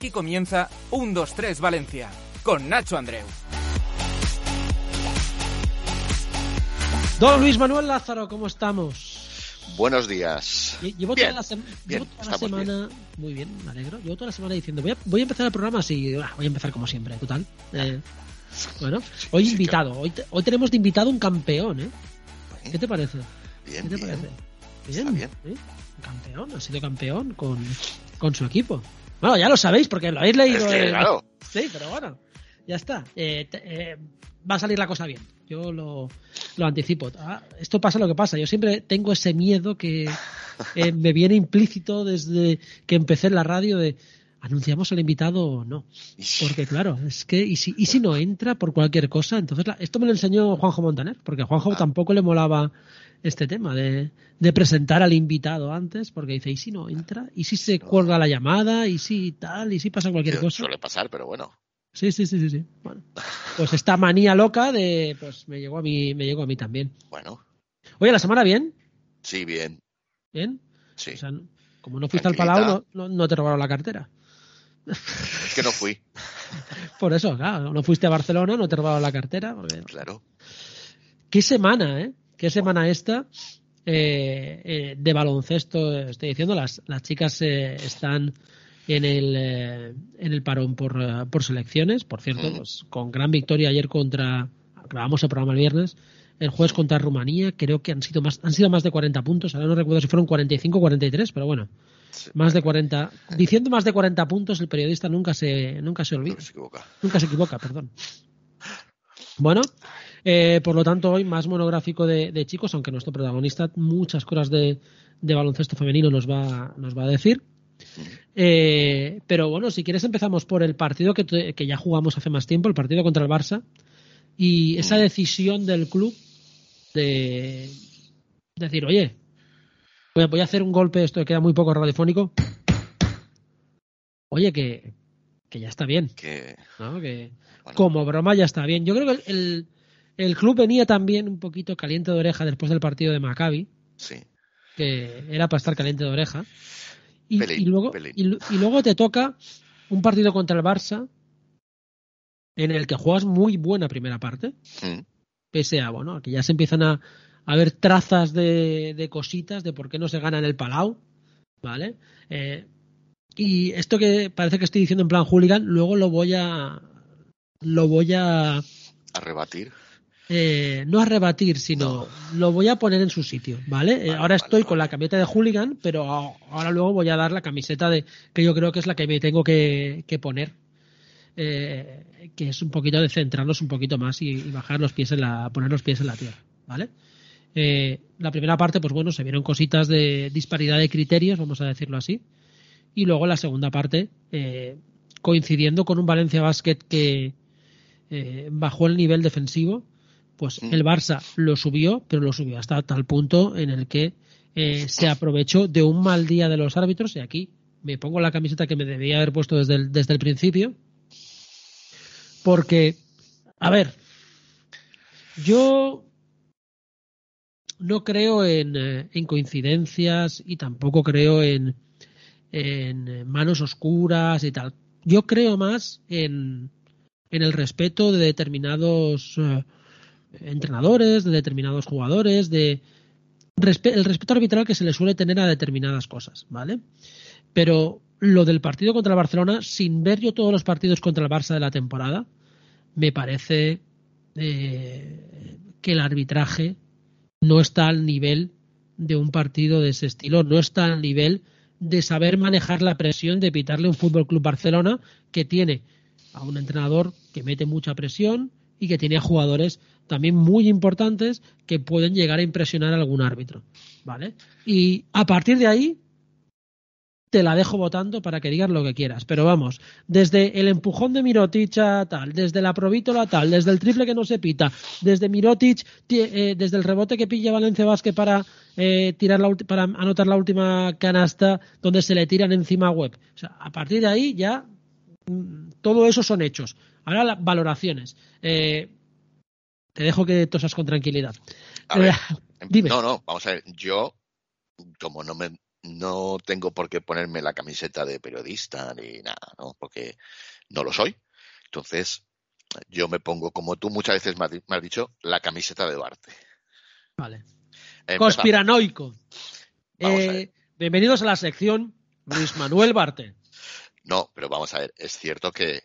Aquí comienza 1, 2, 3 Valencia con Nacho Andreu. Don Luis Manuel Lázaro, ¿cómo estamos? Buenos días. Lle- Llevo Bien, toda la, bien, llevo toda la estamos semana. Muy bien, me alegro. Llevo toda la semana diciendo, voy a, voy a empezar el programa así. ah, voy a empezar como siempre, total. Eh, bueno, hoy sí, invitado. Hoy, te- hoy tenemos de invitado un campeón, ¿eh? ¿Qué te parece? Bien, ¿Qué te bien. parece? Está bien. ¿eh? Un campeón, ha sido campeón con, con su equipo. Bueno, ya lo sabéis porque lo habéis leído. Es que, claro. Sí, pero bueno, ya está. Eh, te- eh, va a salir la cosa bien. Yo lo, lo anticipo. Ah, esto pasa lo que pasa. Yo siempre tengo ese miedo que eh, me viene implícito desde que empecé en la radio de anunciamos al invitado o no. Porque claro, es que y si, y si no entra por cualquier cosa, entonces la- esto me lo enseñó Juanjo Montaner, porque a Juanjo tampoco le molaba este tema de, de presentar al invitado antes, porque dice, ¿y si no entra? ¿Y si se cuelga la llamada? ¿Y si tal? ¿Y si pasa cualquier Su- cosa? Suele pasar, pero bueno. Sí, sí, sí, sí, sí. Bueno, pues esta manía loca de, pues me llegó a mí, me llegó a mí también. Bueno, Oye, la semana bien, sí, bien. bien. Sí. O sea, no- como no fuiste al. Palau, no, no, no te robaron la cartera. Es que no fui, Por eso, claro, no fuiste a Barcelona, no te robaron la cartera. Porque... claro. Qué semana, ¿eh? Qué semana esta eh, eh, de baloncesto. Estoy diciendo, las, las chicas eh, están en el, eh, en el parón por, por selecciones. Por cierto, pues, con gran victoria ayer contra. Grabamos el programa el viernes. El jueves contra Rumanía, creo que han sido más, han sido más de 40 puntos. Ahora no recuerdo si fueron 45 o 43, pero bueno, Sí. más de 40. Diciendo más de 40 puntos, el periodista nunca se, nunca se olvida. No se equivoca. Nunca se equivoca, perdón. Bueno, eh, por lo tanto, hoy más monográfico de, de chicos, aunque nuestro protagonista muchas cosas de, de baloncesto femenino nos va, nos va a decir. Eh, pero bueno, si quieres empezamos por el partido que, te- que ya jugamos hace más tiempo, el partido contra el Barça, y esa decisión del club de decir, oye, voy a, hacer un golpe, esto queda muy poco radiofónico. Oye, que, que ya está bien. Que, ¿no? Que bueno, como broma ya está bien. Yo creo que el, el, el club venía también un poquito caliente de oreja después del partido de Maccabi, sí. que era para estar caliente de oreja. Y, Pelín, y luego, pelín. y, lu- y luego te toca un partido contra el Barça en el que juegas muy buena primera parte, Mm, pese a, bueno, que ya se empiezan a, a ver trazas de, de cositas de por qué no se gana en el Palau, ¿vale? Eh, y esto que parece que estoy diciendo en plan hooligan, luego lo voy a lo voy a A rebatir. Eh, no a rebatir, sino lo voy a poner en su sitio, ¿vale? Eh, ahora vale, estoy vale. con la camiseta de hooligan, pero ahora luego voy a dar la camiseta de que yo creo que es la que me tengo que, que poner, eh, que es un poquito de centrarnos un poquito más y, y bajar los pies en la, poner los pies en la tierra, ¿vale? Eh, la primera parte, pues bueno, se vieron cositas de disparidad de criterios, vamos a decirlo así, y luego la segunda parte, eh, coincidiendo con un Valencia Basket que bajó el nivel defensivo, pues Mm. el Barça lo subió, pero lo subió hasta tal punto en el que eh, se aprovechó de un mal día de los árbitros, y aquí me pongo la camiseta que me debía haber puesto desde el, desde el principio, porque, a ver, yo no creo en, eh, en coincidencias y tampoco creo en, en manos oscuras y tal. Yo creo más en, en el respeto de determinados eh, entrenadores, de determinados jugadores, de el respeto arbitral que se le suele tener a determinadas cosas, ¿vale? Pero lo del partido contra el Barcelona, sin ver yo todos los partidos contra el Barça de la temporada, me parece eh, que el arbitraje no está al nivel de un partido de ese estilo, no está al nivel de saber manejar la presión de pitarle un Fútbol Club Barcelona que tiene a un entrenador que mete mucha presión y que tiene a jugadores también muy importantes que pueden llegar a impresionar a algún árbitro, ¿vale? Y a partir de ahí te la dejo votando para que digas lo que quieras. Pero vamos, desde el empujón de Mirotic a tal, desde la provítola tal, desde el triple que no se pita, desde Mirotic, eh, desde el rebote que pilla Valencia Vázquez para, eh, tirar la, para anotar la última canasta donde se le tiran encima web. O sea, a partir de ahí ya mm, todo eso son hechos. Ahora las valoraciones. Eh, te dejo que tosas con tranquilidad. Dime. No, no, vamos a ver. Yo, como no me no tengo por qué ponerme la camiseta de periodista ni nada, ¿no? Porque no lo soy. Entonces, yo me pongo, como tú muchas veces me has, dicho, la camiseta de Barte. Vale. Conspiranoico. Eh, bienvenidos a la sección Luis Manuel Barte. No, pero vamos a ver, es cierto que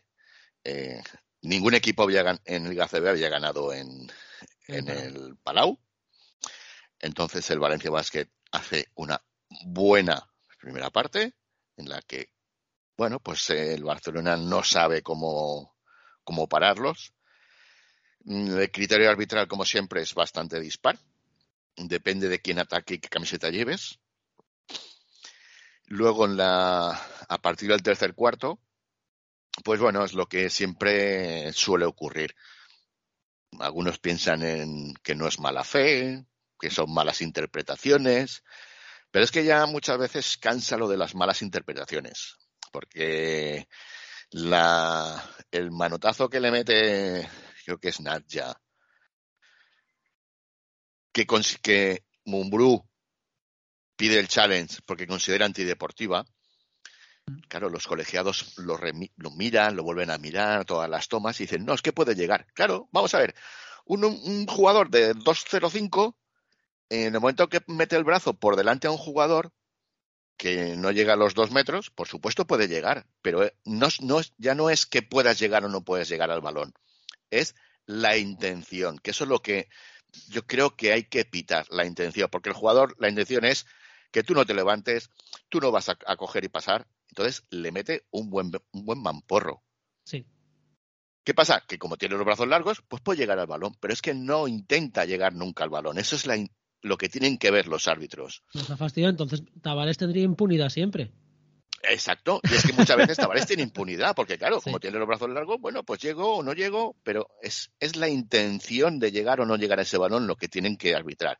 eh, ningún equipo había en Liga CB había ganado en, en el Palau. Entonces el Valencia Basket hace una buena primera parte, en la que, bueno, pues el Barcelona no sabe cómo, cómo pararlos. Mm, el criterio arbitral, como siempre, es bastante dispar. Depende de quién ataque y qué camiseta lleves. Luego, en la, a partir del tercer cuarto, pues bueno, es lo que siempre suele ocurrir. Algunos piensan en que no es mala fe, que son malas interpretaciones, pero es que ya muchas veces cansa lo de las malas interpretaciones, porque el manotazo que le mete, creo que es Nadja, que, que Mumbrú pide el challenge porque considera antideportiva, Claro, los colegiados lo, lo, miran, lo vuelven a mirar, todas las tomas y dicen, no, es que puede llegar. Claro, vamos a ver, un, jugador de 2.05 en el momento que mete el brazo por delante a un jugador que no llega a los dos metros, por supuesto puede llegar, pero eh, no, no, ya no es que puedas llegar o no puedes llegar al balón, es la intención, que eso es lo que yo creo que hay que pitar, la intención, porque el jugador, la intención es que tú no te levantes, tú no vas a, coger y pasar, entonces le mete un buen, un buen mamporro. Sí. ¿Qué pasa? Que como tiene los brazos largos, pues puede llegar al balón, pero es que no intenta llegar nunca al balón. Eso es la, lo que tienen que ver los árbitros. Nos ha fastidiado, entonces Tavares tendría impunidad siempre. Exacto, y es que muchas veces Tavares tiene impunidad, porque claro, como tiene los brazos largos, bueno, pues llego o no llego, pero es, es la intención de llegar o no llegar a ese balón lo que tienen que arbitrar.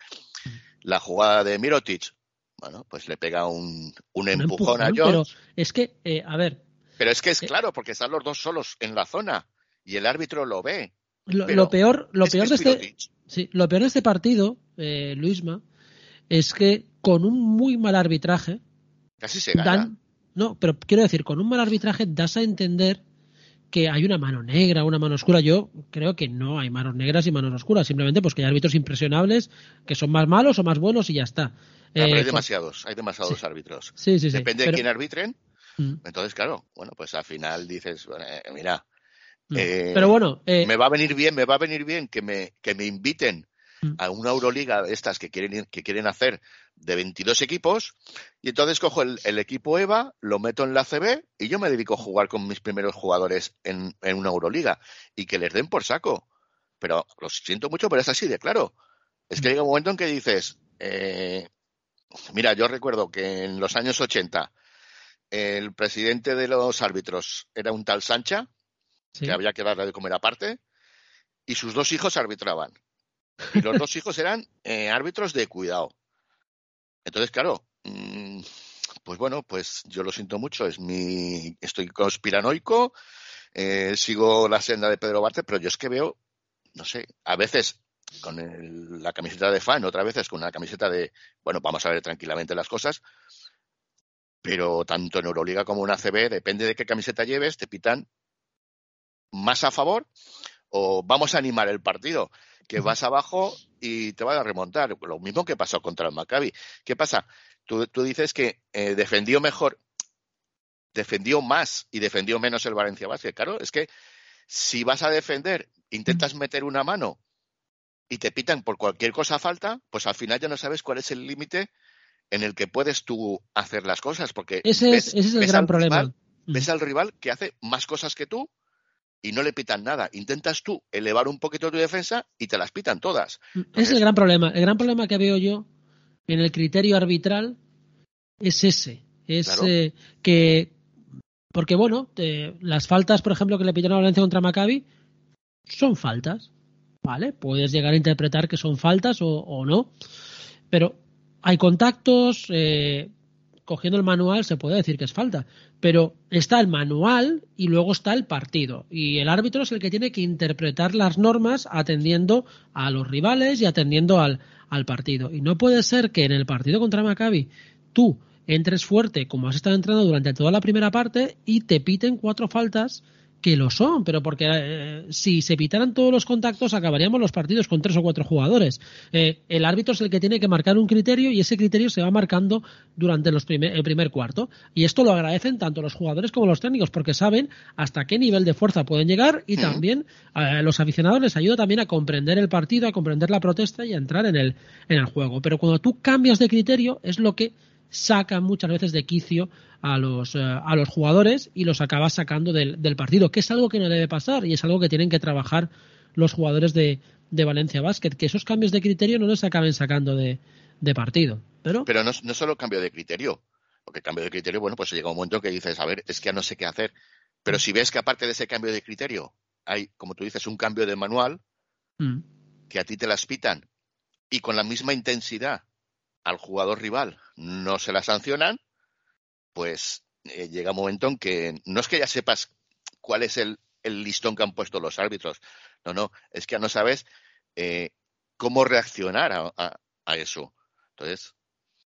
La jugada de Mirotic, bueno, pues le pega un, un, empujón, a Jones. Pero es que, eh, a ver. Pero es que es eh, claro, porque están los dos solos en la zona y el árbitro lo ve. Lo, peor, lo peor de este, Sí, lo peor de este partido, eh, Luisma, es que con un muy mal arbitraje. Casi se gana. no, pero quiero decir, con un mal arbitraje das a entender que hay una mano negra, una mano oscura. Yo creo que no hay manos negras y manos oscuras, simplemente pues que hay árbitros impresionables que son más malos o más buenos y ya está. hay eh, demasiados, hay demasiados árbitros. Sí, sí, Depende de quién arbitren. Mm. Entonces, claro, bueno, pues al final dices, eh, mira, Mm. Eh, pero bueno, eh, me va a venir bien, me va a venir bien que me, que me inviten. A una Euroliga de estas que quieren, que quieren hacer de 22 equipos y entonces cojo el, equipo EVA, lo meto en la CB y yo me dedico a jugar con mis primeros jugadores en, una Euroliga y que les den por saco. Pero lo siento mucho, pero es así de claro. Es que llega un momento en que dices, eh, mira, yo recuerdo que en los años 80 el presidente de los árbitros era un tal Sancha, que había que darle de comer aparte, y sus dos hijos arbitraban. Y los dos hijos eran eh, árbitros de cuidado. Entonces, claro, mm, pues bueno, pues yo lo siento mucho, es mi, estoy conspiranoico, eh, sigo la senda de Pedro Barte, pero yo es que veo, no sé, a veces con la camiseta de fan, otras veces con una camiseta de, bueno, vamos a ver tranquilamente las cosas, pero tanto en Euroliga como en ACB, depende de qué camiseta lleves, te pitan más a favor o vamos a animar el partido, que vas abajo y te van a remontar. Lo mismo que pasó contra el Maccabi. ¿Qué pasa? Tú, dices que eh, defendió mejor. defendió más y defendió menos el Valencia Basket. Claro, es que si vas a defender, intentas meter una mano y te pitan por cualquier cosa falta, pues al final ya no sabes cuál es el límite en el que puedes tú hacer las cosas, porque ese es, el gran problema. ves al rival que hace más cosas que tú y no le pitan nada. Intentas tú elevar un poquito tu defensa y te las pitan todas. es el gran problema. El gran problema que veo yo en el criterio arbitral es ese. Es eh, que. Porque, bueno, las faltas, por ejemplo, que le pidieron a Valencia contra Maccabi son faltas. ¿Vale? Puedes llegar a interpretar que son faltas o, no. Pero hay contactos. Eh, cogiendo el manual se puede decir que es falta. Pero está el manual y luego está el partido. Y el árbitro es el que tiene que interpretar las normas atendiendo a los rivales y atendiendo al, al partido. Y no puede ser que en el partido contra Maccabi tú entres fuerte como has estado entrando durante toda la primera parte y te piten cuatro faltas que lo son, pero porque eh, si se pitaran todos los contactos acabaríamos los partidos con tres o cuatro jugadores. Eh, el árbitro es el que tiene que marcar un criterio y ese criterio se va marcando durante los el primer cuarto. Y esto lo agradecen tanto los jugadores como los técnicos porque saben hasta qué nivel de fuerza pueden llegar y también a los aficionados les ayuda también a comprender el partido, a comprender la protesta y a entrar en el, en el juego. Pero cuando tú cambias de criterio es lo que saca muchas veces de quicio a los, eh, a los jugadores y los acaba sacando del, partido, que es algo que no debe pasar y es algo que tienen que trabajar los jugadores de, Valencia Basket, que esos cambios de criterio no les acaben sacando de, partido. Pero, Pero no, no solo cambio de criterio, porque cambio de criterio, bueno, pues llega un momento que dices, a ver, es que ya no sé qué hacer. Pero si ves que aparte de ese cambio de criterio hay, como tú dices, un cambio de manual, mm. que a ti te las pitan y con la misma intensidad al jugador rival no se la sancionan, pues eh, llega un momento en que no es que ya sepas cuál es el, listón que han puesto los árbitros, no, no, es que ya no sabes eh, cómo reaccionar a, eso. Entonces,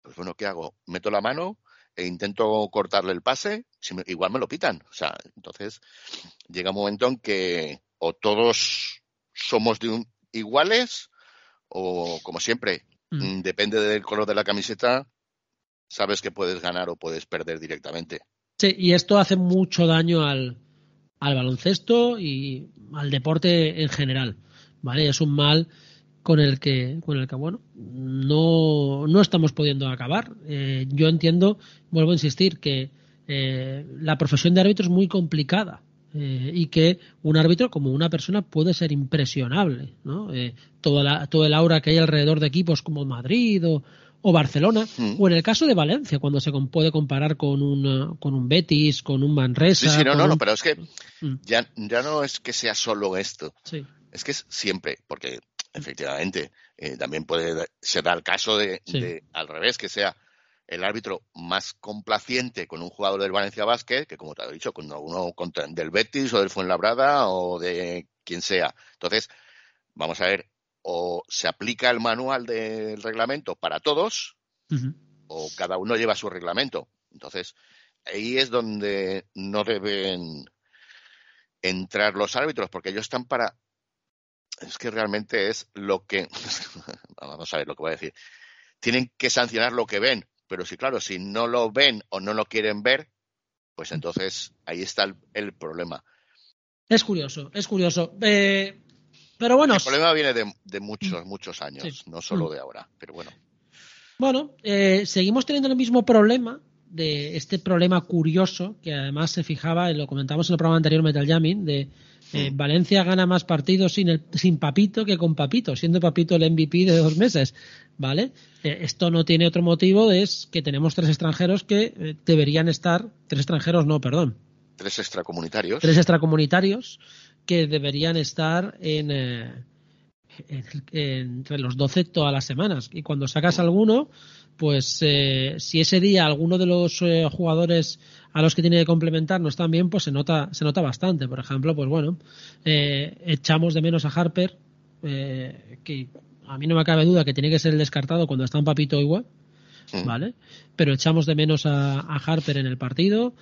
pues bueno, ¿qué hago? Meto la mano e intento cortarle el pase, igual me lo pitan. O sea, entonces llega un momento en que o todos somos de iguales o, como siempre, mm. depende del color de la camiseta, sabes que puedes ganar o puedes perder directamente. Sí, y esto hace mucho daño al, baloncesto y al deporte en general. ¿Vale? Es un mal con el que, con el que bueno, no, no estamos pudiendo acabar. Eh, yo entiendo, vuelvo a insistir, que eh, la profesión de árbitro es muy complicada. Eh, y que un árbitro como una persona puede ser impresionable, ¿no? toda la, todo el aura que hay alrededor de equipos como Madrid o, o Barcelona, o en el caso de Valencia, cuando se puede comparar con un, con un Betis, con un Manresa. Sí, sí, no, no, no, pero es que mm. ya, ya no es que sea solo esto. Sí. Es que es siempre, porque efectivamente eh, también puede se da el caso de, al revés, que sea el árbitro más complaciente con un jugador del Valencia Basket que, como te he dicho, con uno del Betis o del Fuenlabrada o de quien sea. Entonces, vamos a ver, o se aplica el manual del reglamento para todos o cada uno lleva su reglamento. Entonces, ahí es donde no deben entrar los árbitros, porque ellos están para... Es que realmente es lo que... Vamos a ver lo que voy a decir. Tienen que sancionar lo que ven, pero sí, claro, si no lo ven o no lo quieren ver, pues entonces ahí está el, problema. Es curioso, es curioso. Eh, pero bueno. El problema viene de, muchos, muchos años, no solo mm. de ahora, pero bueno. Bueno, eh, seguimos teniendo el mismo problema de este problema curioso que además se fijaba, lo comentamos en el programa anterior Metal Jamming, de eh. Valencia gana más partidos sin, el, sin Papito que con Papito, siendo Papito el MVP de dos meses, ¿vale? Eh, esto no tiene otro motivo, es que tenemos tres extranjeros que deberían estar, tres extranjeros no, perdón. Tres extracomunitarios. Tres extracomunitarios que deberían estar en, eh, entre los 12 todas las semanas. Y cuando sacas alguno, pues eh, si ese día alguno de los eh, jugadores a los que tiene que complementar no están bien, pues se nota, se nota bastante. Por ejemplo, pues bueno, echamos de menos a Harper, que a mí no me cabe duda que tiene que ser el descartado cuando está un papito igual. ¿Vale? Pero echamos de menos a Harper en el partido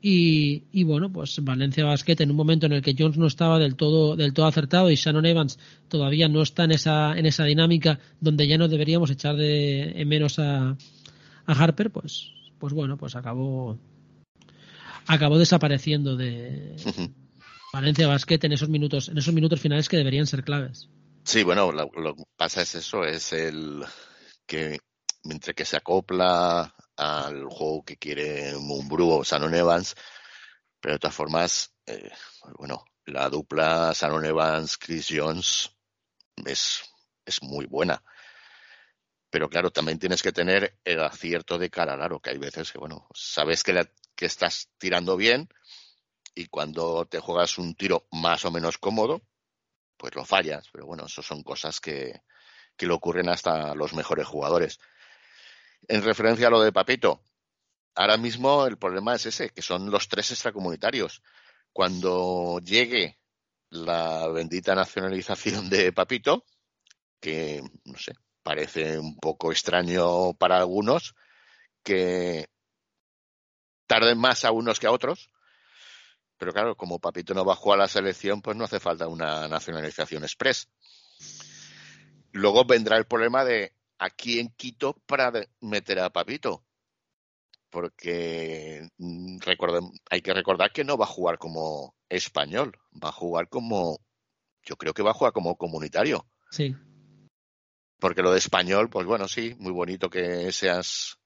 y, bueno, pues Valencia Basket en un momento en el que Jones no estaba del todo, del todo acertado y Shannon Evans todavía no está en esa, en esa dinámica donde ya no deberíamos echar de menos a, a Harper, pues, pues bueno, pues acabó acabó desapareciendo de Valencia Basket en esos minutos, en esos minutos finales que deberían ser claves. Sí, bueno, lo, que pasa es eso, es el que mientras que se acopla al juego que quiere Mumbrú o Sanon Evans, pero de todas formas, eh, bueno, la dupla Sanon Evans, Chris Jones es, es muy buena. Pero claro, también tienes que tener el acierto de cara claro, que hay veces que, bueno, sabes que, que estás tirando bien y cuando te juegas un tiro más o menos cómodo, pues lo fallas. Pero bueno, eso son cosas que, que le ocurren hasta los mejores jugadores. En referencia a lo de Papito, ahora mismo el problema es ese, que son los tres extracomunitarios. Cuando llegue la bendita nacionalización de Papito, que no sé, parece un poco extraño para algunos que tarden más a unos que a otros. Pero claro, como Papito no jugar a la selección, pues no hace falta una nacionalización express. Luego vendrá el problema de a quién quito para meter a Papito. Porque mm, hay que recordar que no va a jugar como español, va a jugar como, yo creo que va a jugar como comunitario. Sí. Porque lo de español, pues bueno, sí, muy bonito que seas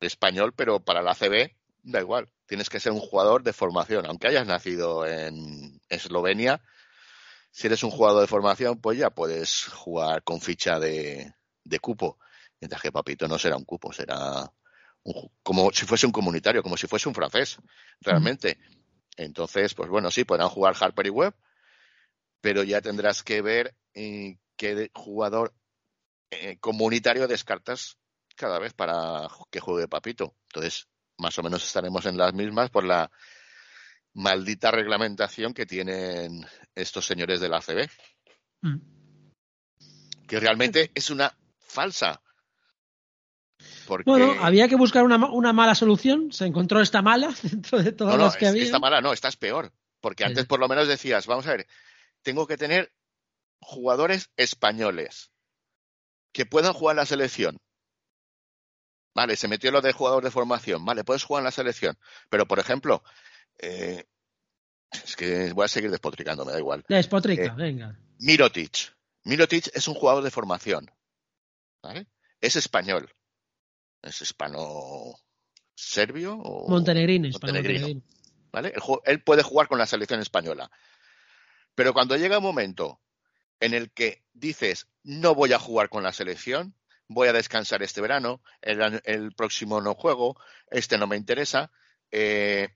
español, pero para la CB da igual. Tienes que ser un jugador de formación. Aunque hayas nacido en Eslovenia, si eres un jugador de formación, pues ya puedes jugar con ficha de, cupo. Mientras que Papito no será un cupo, será como si fuese un comunitario, como si fuese un francés, realmente. Entonces, pues bueno, sí, podrán jugar Harper y Webb, pero ya tendrás que ver eh, qué jugador eh, comunitario descartas cada vez para que juegue Papito. Entonces, más o menos estaremos en las mismas por la maldita reglamentación que tienen estos señores de la ACB. Mm. Que realmente es una falsa. Bueno, había que buscar una, mala solución. Se encontró esta mala dentro de todas las que había. Esta mala no, esta es peor. Porque antes por lo menos decías, vamos a ver, tengo que tener jugadores españoles que puedan jugar en la selección. Vale, se metió lo de jugador de formación. Vale, puedes jugar en la selección. Pero, por ejemplo, eh, es que voy a seguir despotricando, me da igual. Despotrica, eh, venga. Mirotic. Mirotic es un jugador de formación. ¿Vale? Es español. Es hispano serbio o montenegrino, ¿Vale? él puede jugar con la selección española. Pero cuando llega un momento en el que dices no voy a jugar con la selección, voy a descansar este verano, el, próximo no juego, este no me interesa. Eh,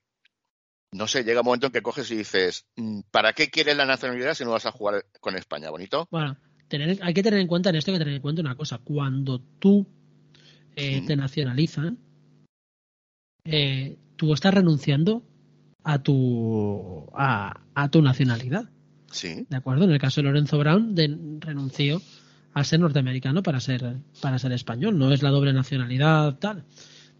no sé, llega un momento en que coges y dices, mm, ¿para qué quieres la nacionalidad si no vas a jugar con España? ¿Bonito? Bueno, hay que tener en cuenta en esto, hay que tener en cuenta una cosa. Cuando tú eh, te nacionalizan, eh, tú estás renunciando a tu, a, a, tu nacionalidad. Sí. ¿De acuerdo? En el caso de Lorenzo Brown, de, renunció a ser norteamericano para ser, para ser español. No es la doble nacionalidad, tal.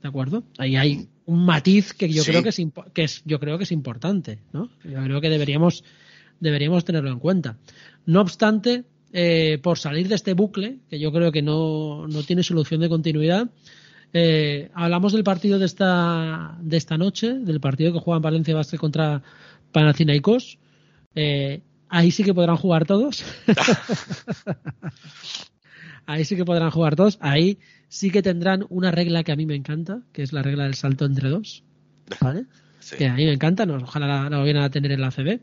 ¿De acuerdo? Ahí hay un matiz que yo creo que es, que es, yo creo que es importante, ¿no? Yo creo que deberíamos, deberíamos tenerlo en cuenta. No obstante, eh, por salir de este bucle, que yo creo que no, no tiene solución de continuidad, eh, hablamos del partido de esta, de esta noche, del partido que juegan Valencia Basket contra Panathinaikos. Eh, ahí sí que podrán jugar todos. ahí sí que podrán jugar todos. Ahí sí que tendrán una regla que a mí me encanta, que es la regla del salto entre dos. ¿Vale? Que a mí me encanta, ojalá la, la vayan a tener en la CB.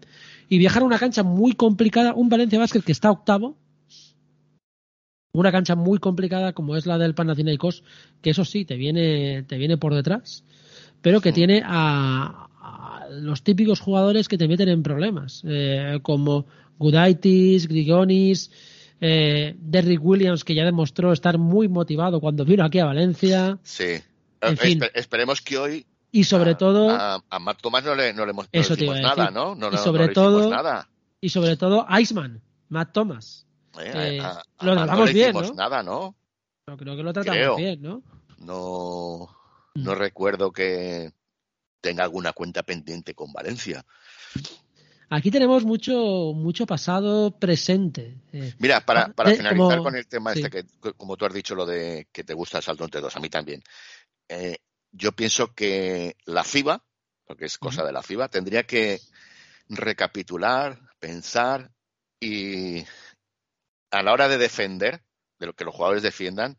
Y viajar a una cancha muy complicada, un Valencia Basket que está octavo, una cancha muy complicada como es la del Panathinaikos, que eso sí, te viene, te viene por detrás, pero que tiene a, los típicos jugadores que te meten en problemas, eh, como Gudaitis, Grigonis, eh, Derrick Williams, que ya demostró estar muy motivado cuando vino aquí a Valencia. Sí. En esperemos que hoy. Y sobre todo. A, Matt Thomas no le, no le, hemos, nada, ¿no? no y sobre todo. Nada. Y sobre todo, Iceman, Matt Thomas. Eh, lo tratamos bien, ¿no? nada, ¿no? creo que lo tratamos bien, ¿no? No, no mm. recuerdo que tenga alguna cuenta pendiente con Valencia. Aquí tenemos mucho, mucho pasado presente. Eh, Mira, para, para finalizar con el tema este que, como tú has dicho, lo de que te gusta el salto entre dos, a mí también. Eh, yo pienso que la FIBA porque es cosa de la FIBA, tendría que recapitular, pensar y a la hora de defender, de lo que los jugadores defiendan,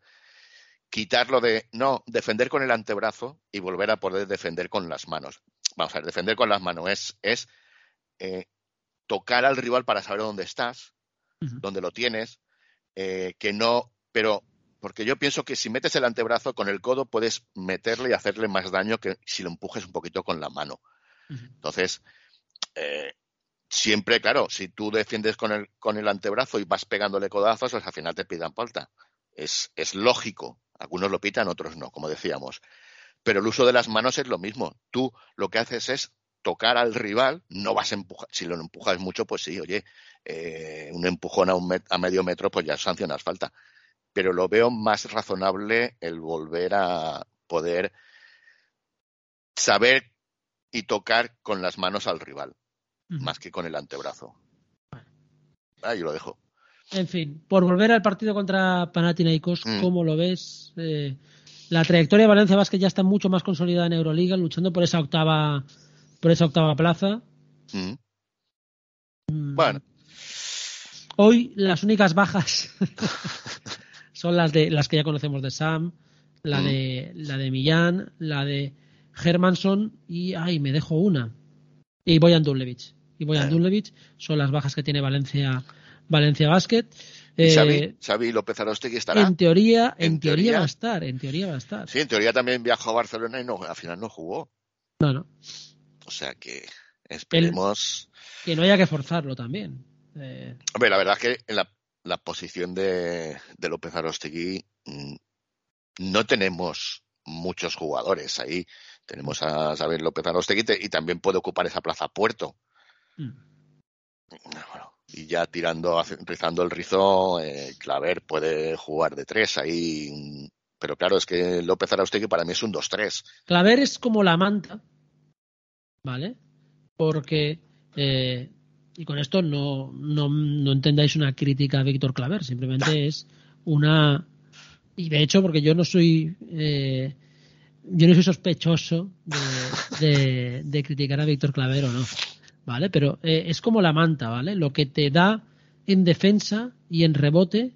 quitarlo de, no, defender con el antebrazo y volver a poder defender con las manos. Vamos a ver, defender con las manos es, es eh, tocar al rival para saber dónde estás, dónde lo tienes, eh, que no, pero porque yo pienso que si metes el antebrazo con el codo puedes meterle y hacerle más daño que si lo empujes un poquito con la mano. Entonces, eh, siempre, claro, si tú defiendes con el, con el antebrazo y vas pegándole codazos, pues al final te pidan falta. Es, es lógico. Algunos lo pitan, otros no, como decíamos. Pero el uso de las manos es lo mismo. Tú lo que haces es tocar al rival, no vas a empujar. Si lo empujas mucho, pues sí, oye, eh, un empujón a, un a medio metro, pues ya sancionas falta. Pero lo veo más razonable el volver a poder saber y tocar con las manos al rival más que con el antebrazo. Ahí lo dejo. En fin, por volver al partido contra Panathinaikos, mm. ¿cómo lo ves? Eh, la trayectoria de Valencia Vázquez ya está mucho más consolidada en Euroliga, luchando por esa octava, por esa octava plaza. Mm. Mm. Bueno. Hoy las únicas bajas son las de las que ya conocemos de Sam, la de la de Millán, la de Hermanson y ay, me dejo una. Y Boyan Dulevich y Boyan Dulevich son las bajas que tiene Valencia Valencia Basket. Eh, Xavi, López Arostegui estará. En teoría, en, teoría, va a estar, en teoría va a estar. Sí, en teoría también viajó a Barcelona y no, al final no jugó. No, no. O sea que esperemos. que no haya que forzarlo también. Eh... Hombre, la verdad es que en la, la posición de, de López Arostegui mm, no tenemos muchos jugadores ahí. Tenemos a Xavier López Arostegui y también puede ocupar esa plaza Puerto. Mm. y ya tirando, rizando el rizo, eh, Claver puede jugar de tres ahí. Pero claro, es que López Araustegui para mí es un 2-3. Claver es como la manta, ¿vale? Porque, eh, y con esto no, no, no, entendáis una crítica a Víctor Claver, simplemente es una. Y de hecho, porque yo no soy. Eh, yo no soy sospechoso de, de criticar a Víctor Claver o no. ¿vale? Pero eh, es como la manta, ¿vale? Lo que te da en defensa y en rebote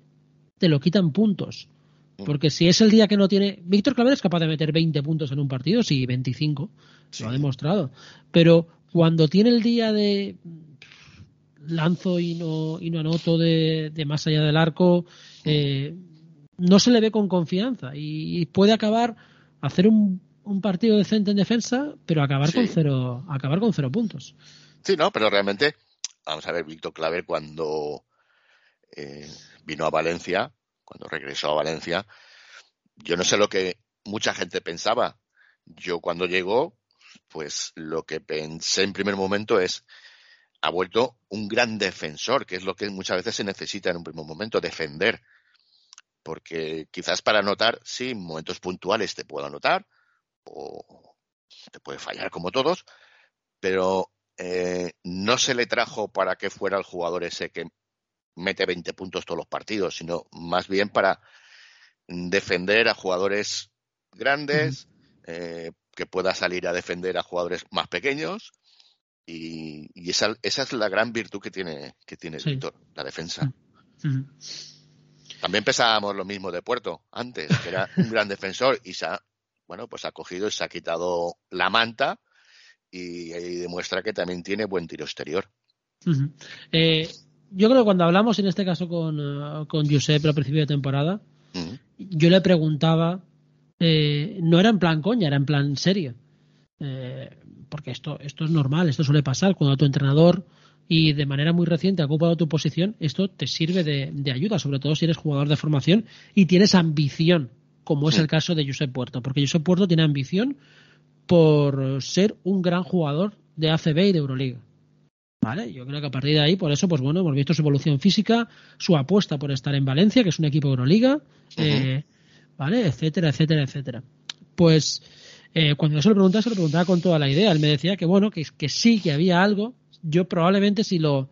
te lo quitan puntos. Mm. Porque si es el día que no tiene. Víctor Claver es capaz de meter 20 puntos en un partido, sí, 25. Lo ha demostrado. Pero cuando tiene el día de lanzo y no, y no anoto de, más allá del arco, eh, no se le ve con confianza. Y, puede acabar, hacer un, un, partido decente en defensa, pero acabar con cero, acabar con cero puntos. Sí, no, pero realmente, vamos a ver, Víctor Claver cuando eh, vino a Valencia, cuando regresó a Valencia, yo no sé lo que mucha gente pensaba. Yo cuando llegó, pues lo que pensé en primer momento es, ha vuelto un gran defensor, que es lo que muchas veces se necesita en un primer momento, defender. Porque quizás para anotar, sí, en momentos puntuales te puedo anotar, o te puede fallar como todos, pero eh, no se le trajo para que fuera el jugador ese que mete 20 puntos todos los partidos, sino más bien para defender a jugadores grandes, eh, que pueda salir a defender a jugadores más pequeños. Y, esa, esa, es la gran virtud que tiene, que tiene Víctor, la defensa. También pensábamos lo mismo de Puerto antes, que era un gran defensor y se ha, bueno, pues ha cogido y se ha quitado la manta y, demuestra que también tiene buen tiro exterior. Eh, yo creo que cuando hablamos en este caso con, uh, con Giuseppe al principio de temporada, yo le preguntaba, eh, no era en plan coña, era en plan serio. Eh, porque esto, esto es normal, esto suele pasar cuando tu entrenador y de manera muy reciente ha ocupado tu posición, esto te sirve de, ayuda, sobre todo si eres jugador de formación y tienes ambición, como es el caso de Josep Puerto, porque Josep Puerto tiene ambición por ser un gran jugador de ACB y de Euroliga. ¿Vale? Yo creo que a partir de ahí, por eso, pues bueno, hemos visto su evolución física, su apuesta por estar en Valencia, que es un equipo de Euroliga, eh, ¿vale? Etcétera, etcétera, etcétera. Pues eh, cuando yo se lo preguntaba, se lo preguntaba con toda la idea. Él me decía que bueno, que, que sí, que había algo. Yo probablemente si lo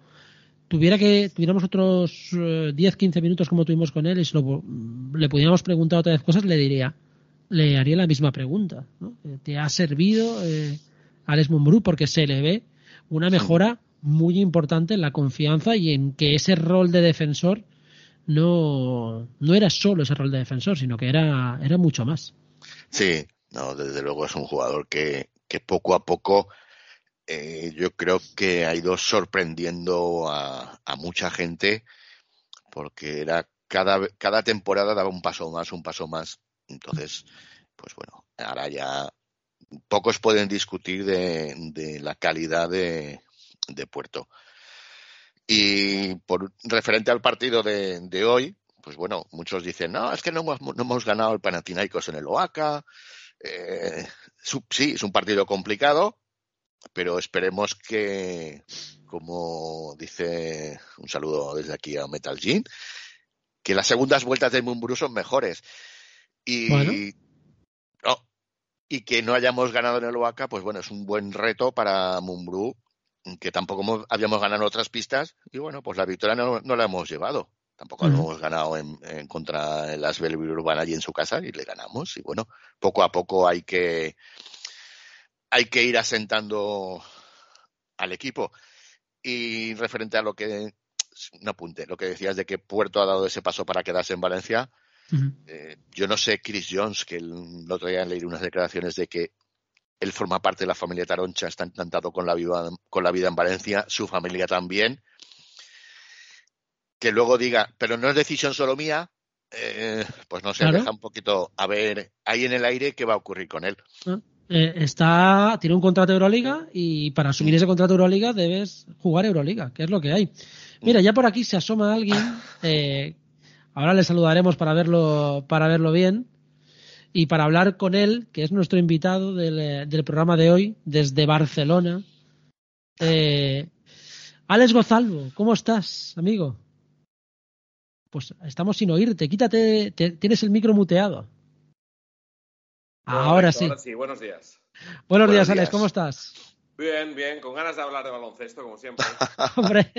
tuviera que, tuviéramos otros 10, eh, 15 minutos como tuvimos con él y si le pudiéramos preguntar otras cosas, le diría, le haría la misma pregunta. ¿no? Eh, ¿Te ha servido? Eh, Alex Mumbrú porque se le ve una mejora muy importante en la confianza y en que ese rol de defensor no, no era solo ese rol de defensor, sino que era, era mucho más. Sí, no, desde luego es un jugador que, que poco a poco eh, yo creo que ha ido sorprendiendo a, mucha gente porque era cada, cada temporada daba un paso más, un paso más. Entonces, pues bueno, ahora ya pocos pueden discutir de, de la calidad de, de Puerto. Y por referente al partido de, de, hoy, pues bueno, muchos dicen, no, es que no hemos, no hemos ganado el Panathinaikos en el OACA. Eh, sí, es un partido complicado, pero esperemos que, como dice un saludo desde aquí a Metal Jean, que las segundas vueltas de Mumburu son mejores. Y, bueno. no, y que no hayamos ganado en el OACA, pues bueno, es un buen reto para Mumburu que tampoco habíamos ganado otras pistas y bueno, pues la victoria no, no la hemos llevado. Tampoco uh -huh. hemos ganado en, en contra el Asbel Urbana allí en su casa y le ganamos. Y bueno, poco a poco hay que hay que ir asentando al equipo. Y referente a lo que un apunte, lo que decías de que Puerto ha dado ese paso para quedarse en Valencia. Uh -huh. eh, yo no sé, Chris Jones, que el, el otro día leí unas declaraciones de que él forma parte de la familia Taroncha, está encantado con la, vida, con la vida en Valencia, su familia también. Que luego diga, pero no es decisión solo mía, eh, pues no sé, claro. deja un poquito a ver ahí en el aire qué va a ocurrir con él. Ah, eh, está, tiene un contrato de Euroliga y para asumir ese contrato de Euroliga debes jugar Euroliga, que es lo que hay. Mira, ya por aquí se asoma alguien, eh, ahora le saludaremos para verlo, para verlo bien y para hablar con él, que es nuestro invitado del, del programa de hoy, desde Barcelona. Alex Gozalvo, ¿cómo estás, amigo? Pues estamos sin oírte. Quítate, te, tienes el micro muteado. ahora sí. Ahora sí, buenos días. Buenos, buenos días, días, Alex, ¿cómo estás? Bien, bien, con ganas de hablar de baloncesto, como siempre. Hombre,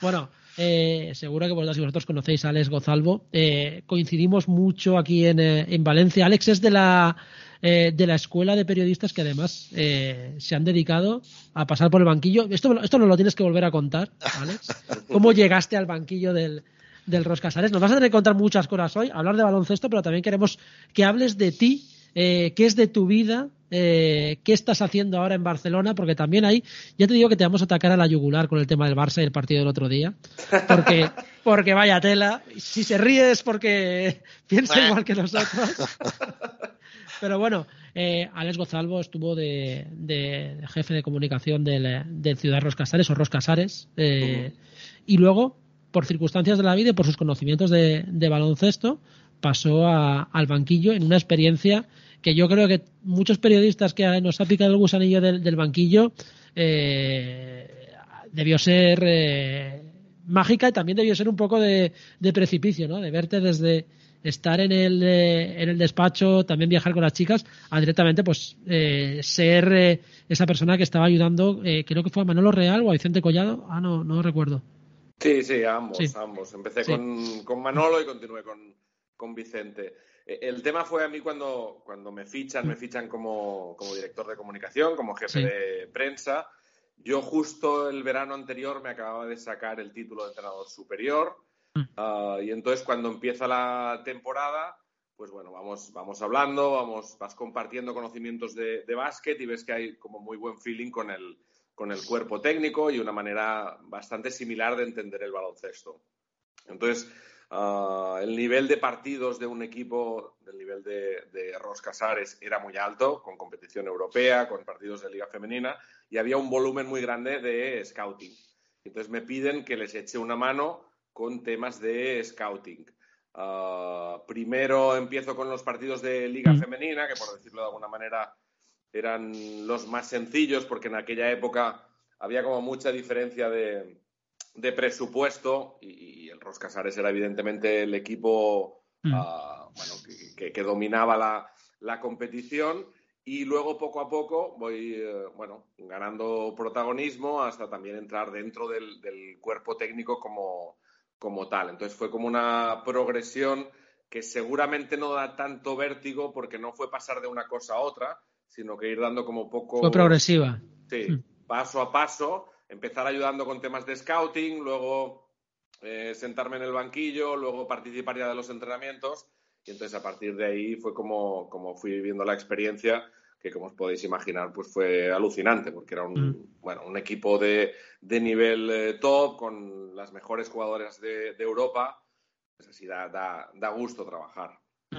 bueno, eh, seguro que vosotros y vosotros conocéis a Alex Gozalvo. Eh, coincidimos mucho aquí en, eh, en, Valencia. Alex es de la, de la escuela de periodistas que además se han dedicado a pasar por el banquillo. Esto, esto nos lo tienes que volver a contar, Alex. ¿Cómo llegaste al banquillo del, del Roscasares? Nos vas a tener que contar muchas cosas hoy, hablar de baloncesto, pero también queremos que hables de ti, qué es de tu vida, eh, qué estás haciendo ahora en Barcelona, porque también ahí, ya te digo que te vamos a atacar a la yugular con el tema del Barça y el partido del otro día, porque, porque vaya tela, si se ríe es porque piensa igual que nosotros. Pero bueno, eh, Alex Gozalvo estuvo de, de, de, jefe de comunicación del, del Ciudad Roscasares o Roscasares, eh, uh -huh. y luego, por circunstancias de la vida y por sus conocimientos de, baloncesto, pasó a, al banquillo en una experiencia que yo creo que muchos periodistas que nos ha picado el gusanillo del, banquillo eh, debió ser eh, mágica y también debió ser un poco de, precipicio, ¿no? De verte desde estar en el, eh, en el despacho, también viajar con las chicas, a directamente pues eh, ser eh, esa persona que estaba ayudando, creo que fue a Manolo Real o a Vicente Collado, ah, no, no recuerdo. Sí, sí, ambos, sí. ambos. Empecé sí. con, con Manolo y continué con, con Vicente. Eh, el tema fue a mí cuando, cuando me fichan, me fichan como, como director de comunicación, como jefe sí. de prensa. Yo justo el verano anterior me acababa de sacar el título de entrenador superior uh, y entonces cuando empieza la temporada, pues bueno, vamos, vamos hablando, vamos, vas compartiendo conocimientos de, de básquet y ves que hay como muy buen feeling con el, con el cuerpo técnico y una manera bastante similar de entender el baloncesto. Entonces, Uh, el nivel de partidos de un equipo del nivel de, de Ros Casares era muy alto, con competición europea, con partidos de liga femenina, y había un volumen muy grande de scouting. Entonces me piden que les eche una mano con temas de scouting. Uh, primero empiezo con los partidos de liga femenina, que por decirlo de alguna manera eran los más sencillos, porque en aquella época había como mucha diferencia de, de presupuesto y, y, el Roscasares era evidentemente el equipo mm. uh, bueno, que, que, dominaba la, la, competición y luego poco a poco voy uh, bueno, ganando protagonismo hasta también entrar dentro del, del cuerpo técnico como, como, tal. Entonces fue como una progresión que seguramente no da tanto vértigo porque no fue pasar de una cosa a otra, sino que ir dando como poco... Fue progresiva. Sí, mm. paso a paso, empezar ayudando con temas de scouting, luego eh, sentarme en el banquillo, luego participar ya de los entrenamientos y entonces a partir de ahí fue como, como fui viviendo la experiencia que como os podéis imaginar pues fue alucinante porque era un, mm. bueno, un equipo de, de nivel eh, top con las mejores jugadoras de, de Europa. Pues así da, da, da gusto trabajar.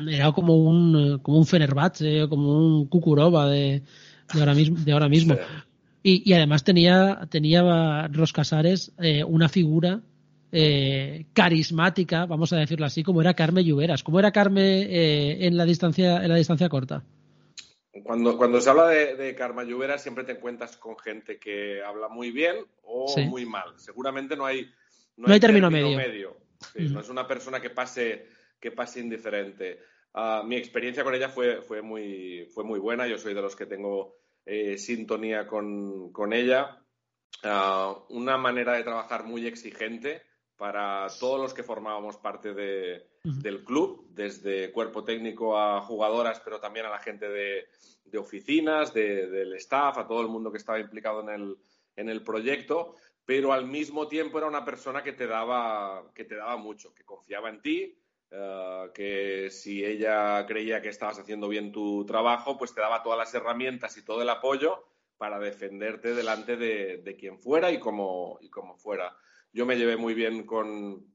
Era como un, como un Fenerbahce, como un Kukurova de, de ahora mismo. De ahora mismo. Y, y, además tenía, tenía Roscasares eh, una figura eh, carismática, vamos a decirlo así, como era Carme Lluveras. ¿Cómo era Carme eh, en, la distancia, en la distancia corta? Cuando, cuando se habla de, de Carme Lluveras siempre te encuentras con gente que habla muy bien o muy mal. Seguramente no hay, no, hay, término, medio. No es una persona que pase que pase indiferente. Uh, mi experiencia con ella fue, fue, muy, fue muy buena. Yo soy de los que tengo eh, sintonía con, con ella. Uh, una manera de trabajar muy exigente para todos los que formábamos parte de, uh -huh. del club, desde cuerpo técnico a jugadoras, pero también a la gente de, de oficinas, de, del staff, a todo el mundo que estaba implicado en el, en el proyecto, pero al mismo tiempo era una persona que te daba, que te daba mucho, que confiaba en ti, Uh, que si ella creía que estabas haciendo bien tu trabajo, pues te daba todas las herramientas y todo el apoyo para defenderte delante de, de quien fuera y como, y como, fuera. Yo me llevé muy bien con,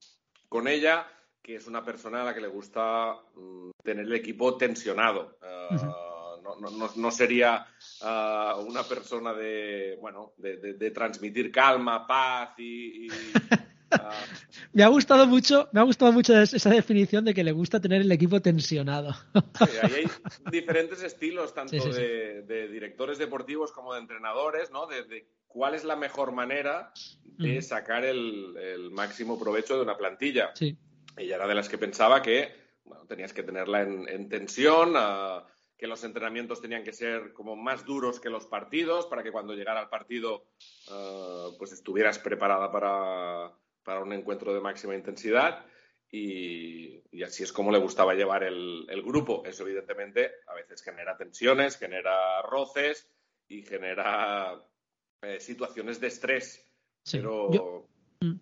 con, ella, que es una persona a la que le gusta um, tener el equipo tensionado. Uh, uh -huh. no, no, no, sería ah, una persona de, bueno, de, de, de transmitir calma, paz y, y me ha gustado mucho, me ha gustado mucho esa definición de que le gusta tener el equipo tensionado. Sí, ahí hay diferentes estilos, tanto sí, sí, de, de, directores deportivos como de entrenadores, ¿no? De, de cuál es la mejor manera de sacar el, el, máximo provecho de una plantilla. Sí. Ella era de las que pensaba que bueno, tenías que tenerla en, en tensión, uh, que los entrenamientos tenían que ser como más duros que los partidos, para que cuando llegara al partido uh, pues estuvieras preparada para, para un encuentro de máxima intensidad y, y, así es como le gustaba llevar el, el, grupo. Eso evidentemente a veces genera tensiones, genera roces y genera eh, situaciones de estrés. Sí. Pero... Yo, mm,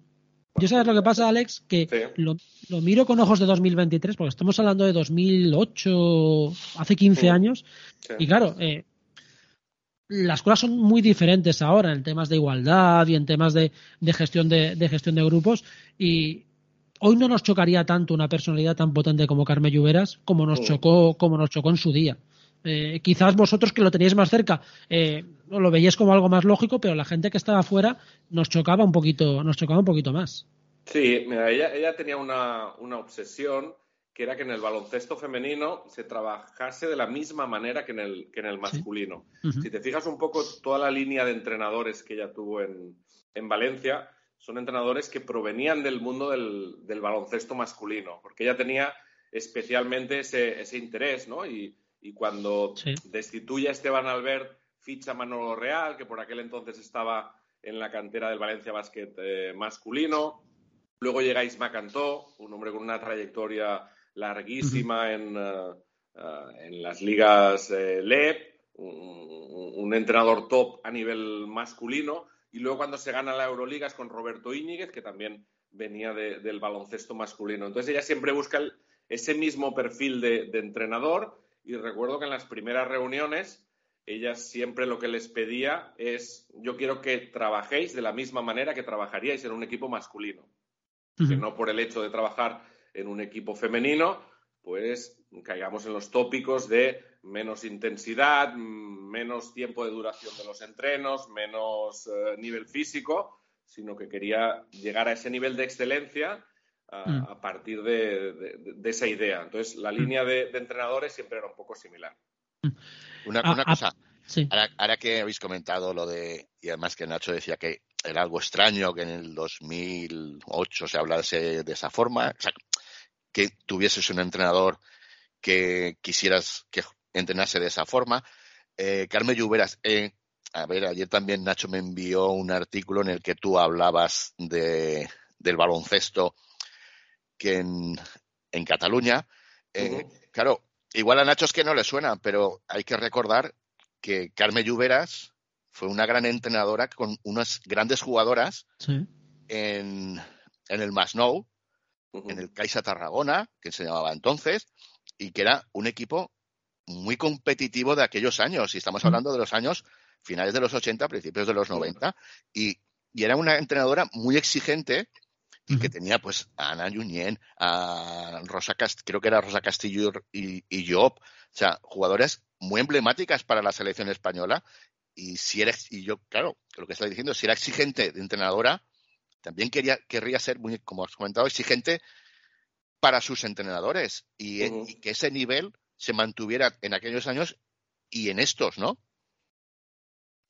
yo, sabes lo que pasa, Alex, que sí. lo, lo, miro con ojos de 2023, porque estamos hablando de 2008, hace 15 sí. años, y claro, eh, las cosas son muy diferentes ahora en temas de igualdad y en temas de, de gestión de, de, gestión de grupos y hoy no nos chocaría tanto una personalidad tan potente como Carmen Lluveras como nos chocó como nos chocó en su día. Eh, quizás vosotros que lo teníais más cerca eh, lo veíais como algo más lógico pero la gente que estaba afuera nos chocaba un poquito nos chocaba un poquito más. Sí mira ella, ella tenía una, una obsesión que era que en el baloncesto femenino se trabajase de la misma manera que en el, que en el masculino. Sí. Uh -huh. Si te fijas un poco, toda la línea de entrenadores que ella tuvo en, en Valencia son entrenadores que provenían del mundo del, del, baloncesto masculino, porque ella tenía especialmente ese, ese interés, ¿no? Y, y cuando sí. destituye a Esteban Albert, ficha a Manolo Real, que por aquel entonces estaba en la cantera del Valencia Basket eh, masculino. Luego llega Isma Cantó, un hombre con una trayectoria larguísima en, uh, uh, en las ligas uh, LEP, un, un, entrenador top a nivel masculino, y luego cuando se gana la Euroliga es con Roberto Íñiguez, que también venía de, del baloncesto masculino. Entonces ella siempre busca el, ese mismo perfil de, de, entrenador, y recuerdo que en las primeras reuniones ella siempre lo que les pedía es, yo quiero que trabajéis de la misma manera que trabajaríais en un equipo masculino, uh -huh. que no por el hecho de trabajar en un equipo femenino, pues caigamos en los tópicos de menos intensidad, menos tiempo de duración de los entrenos, menos eh, nivel físico, sino que quería llegar a ese nivel de excelencia a, mm. a partir de, de, de, esa idea. Entonces, la mm. línea de, de, entrenadores siempre era un poco similar. Mm. Una, una ah, cosa, ah, sí. ahora, ahora, que habéis comentado lo de, y además que Nacho decía que era algo extraño que en el 2008 se hablase de esa forma, o sea, que tuvieses un entrenador que quisieras que entrenase de esa forma. Eh, Carmen Lluveras, eh, a ver, ayer también Nacho me envió un artículo en el que tú hablabas de, del baloncesto que en, en Cataluña. Eh, uh -huh. Claro, igual a Nacho es que no le suena, pero hay que recordar que Carmen Lluveras fue una gran entrenadora con unas grandes jugadoras en, en, el Masnou, en el Caixa Tarragona, que se llamaba entonces, y que era un equipo muy competitivo de aquellos años. Y estamos hablando de los años finales de los 80, principios de los 90. Y, y era una entrenadora muy exigente y que tenía pues a Ana Junien, a Rosa Cast creo que era Rosa Castillo y, y Job, o sea, jugadores muy emblemáticas para la selección española. Y si era, y yo, claro, lo que estoy diciendo, si era exigente de entrenadora, también quería, querría ser muy, como has comentado, exigente para sus entrenadores y, y que ese nivel se mantuviera en aquellos años y en estos, ¿no?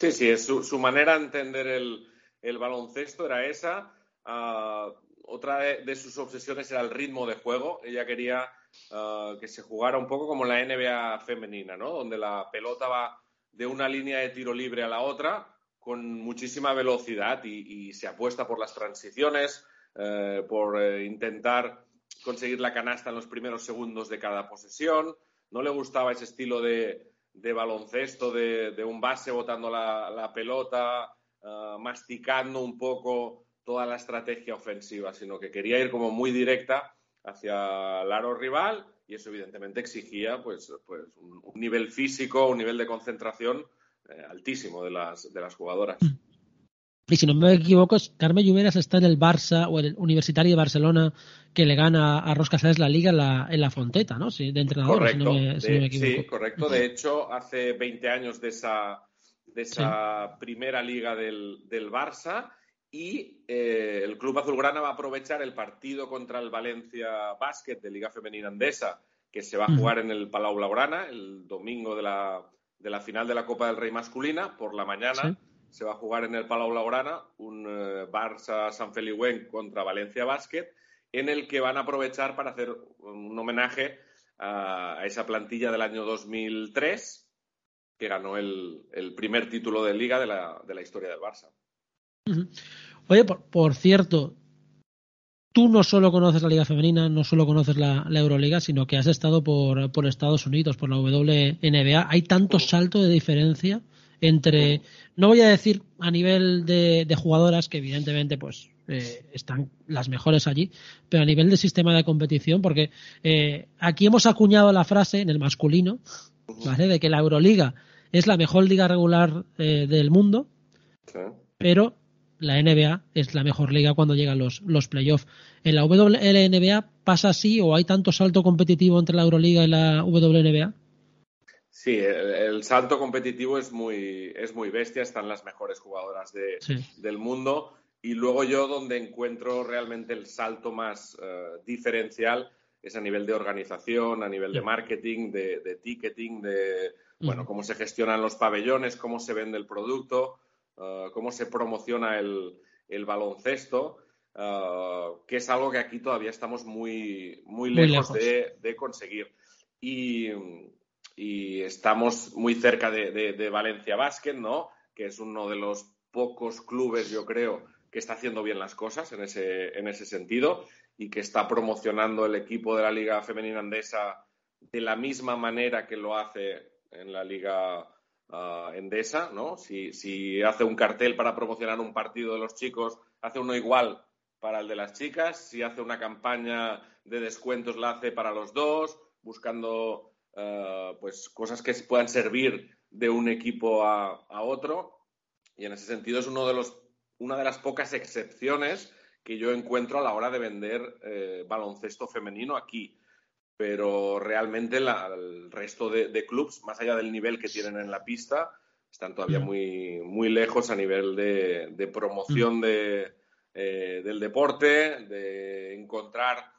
Sí, sí, es su, manera de entender el, baloncesto era esa. Ah, otra de, sus obsesiones era el ritmo de juego. Ella quería ah, que se jugara un poco como la NBA femenina, ¿no? Donde la pelota va de una línea de tiro libre a la otra con muchísima velocidad y, se apuesta por las transiciones, eh, por eh, intentar conseguir la canasta en los primeros segundos de cada posesión. No le gustaba ese estilo de, baloncesto, de, un base botando la, pelota, ah, masticando un poco toda la estrategia ofensiva, sino que quería ir como muy directa hacia el aro rival y eso evidentemente exigía pues, pues un, nivel físico, un nivel de concentración eh, altísimo de las, de las jugadoras. Mm. Y si no me equivoco, Carmen Lluveras está en el Barça o en el Universitario de Barcelona que le gana a Ros Casares la liga en la, en la Fonteta, ¿no? Sí, de entrenador. Correcto. sí, correcto. De hecho, hace 20 años de esa, de esa primera liga del, del Barça y eh, el Club Azulgrana va a aprovechar el partido contra el Valencia Basket de Liga Femenina Andesa, que se va a jugar en el Palau Blaugrana el domingo de la, de la final de la Copa del Rey masculina por la mañana se va a jugar en el Palau Blaugrana un eh, Barça San Feliuenc contra Valencia Basket, en el que van a aprovechar para hacer un homenaje a, esa plantilla del año 2003 que ganó el, primer título de liga de la, de la historia del Barça. Oye, por, cierto, tú no solo conoces la Liga Femenina, no solo conoces la, Euroliga, sino que has estado por, por, Estados Unidos, por la WNBA. ¿Hay tanto salto de diferencia entre, no voy a decir a nivel de, jugadoras, que evidentemente pues eh, están las mejores allí, pero a nivel de sistema de competición, porque eh, aquí hemos acuñado la frase en el masculino, ¿vale? De que la Euroliga es la mejor liga regular eh, del mundo, pero la NBA es la mejor liga cuando llegan los, los playoffs. ¿En la WNBA pasa así o hay tanto salto competitivo entre la Euroliga y la WNBA? Sí, el, salto competitivo es muy, es muy bestia, están las mejores jugadoras del mundo. Y luego yo donde encuentro realmente el salto más eh, diferencial es a nivel de organización, a nivel de marketing, de, ticketing, de bueno, cómo se gestionan los pabellones, cómo se vende el producto, eh, cómo se promociona el, baloncesto, eh, que es algo que aquí todavía estamos muy, muy lejos, De, de, conseguir. Y, y estamos muy cerca de, Valencia Basket, ¿no? Que es uno de los pocos clubes, yo creo, que está haciendo bien las cosas en ese, en ese sentido y que está promocionando el equipo de la Liga Femenina Andesa de la misma manera que lo hace en la Liga uh, Endesa, ¿no? Si, hace un cartel para promocionar un partido de los chicos, hace uno igual para el de las chicas. Si hace una campaña de descuentos, la hace para los dos, buscando eh, pues cosas que puedan servir de un equipo a, otro. Y en ese sentido es uno de los, una de las pocas excepciones que yo encuentro a la hora de vender eh, baloncesto femenino aquí. Pero realmente el resto de, de clubs, más allá del nivel que tienen en la pista, están todavía mm. muy, muy lejos a nivel de, promoción mm. de, eh, del deporte, de encontrar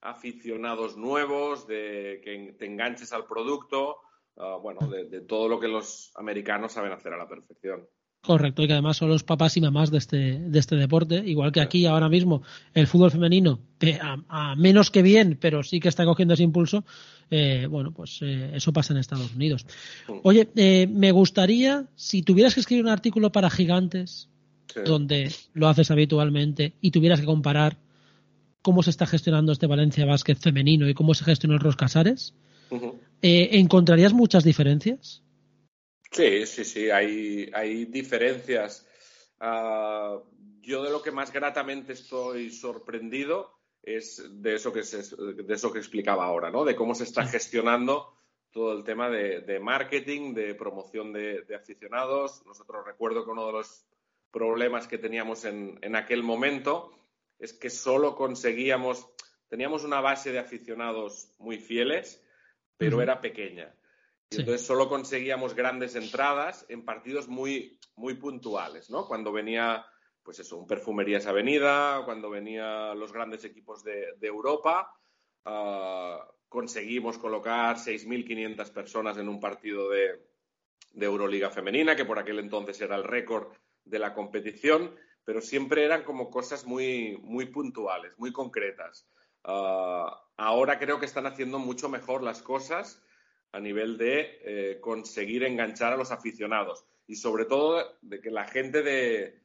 aficionados nuevos, de que te enganches al producto, ah, bueno, de, todo lo que los americanos saben hacer a la perfección. Correcto, y que además son los papás y mamás de este, de este deporte, igual que aquí ahora mismo el fútbol femenino, a, menos que bien, pero sí que está cogiendo ese impulso, eh, bueno, pues eh, eso pasa en Estados Unidos. Oye, eh, me gustaría, si tuvieras que escribir un artículo para gigantes, donde lo haces habitualmente, y tuvieras que comparar cómo se está gestionando este Valencia Básquet femenino y cómo se gestiona el Roscasares, ¿encontrarías muchas diferencias? Sí, sí, sí, hay, hay diferencias. Ah, yo de lo que más gratamente estoy sorprendido es de eso que, de eso que explicaba ahora, ¿no? De cómo se está gestionando todo el tema de, marketing, de promoción de, aficionados. Nosotros recuerdo que uno de los problemas que teníamos en, aquel momento es que solo conseguíamos, teníamos una base de aficionados muy fieles, pero era pequeña. Entonces solo conseguíamos grandes entradas en partidos muy, muy puntuales, ¿no? Cuando venía, pues eso, un Perfumerías Avenida, cuando venían los grandes equipos de, Europa, ah, conseguimos colocar 6.500 personas en un partido de, Euroliga femenina, que por aquel entonces era el récord de la competición, pero siempre eran como cosas muy, muy puntuales, muy concretas. Ah, ahora creo que están haciendo mucho mejor las cosas a nivel de eh, conseguir enganchar a los aficionados y sobre todo de que la gente de,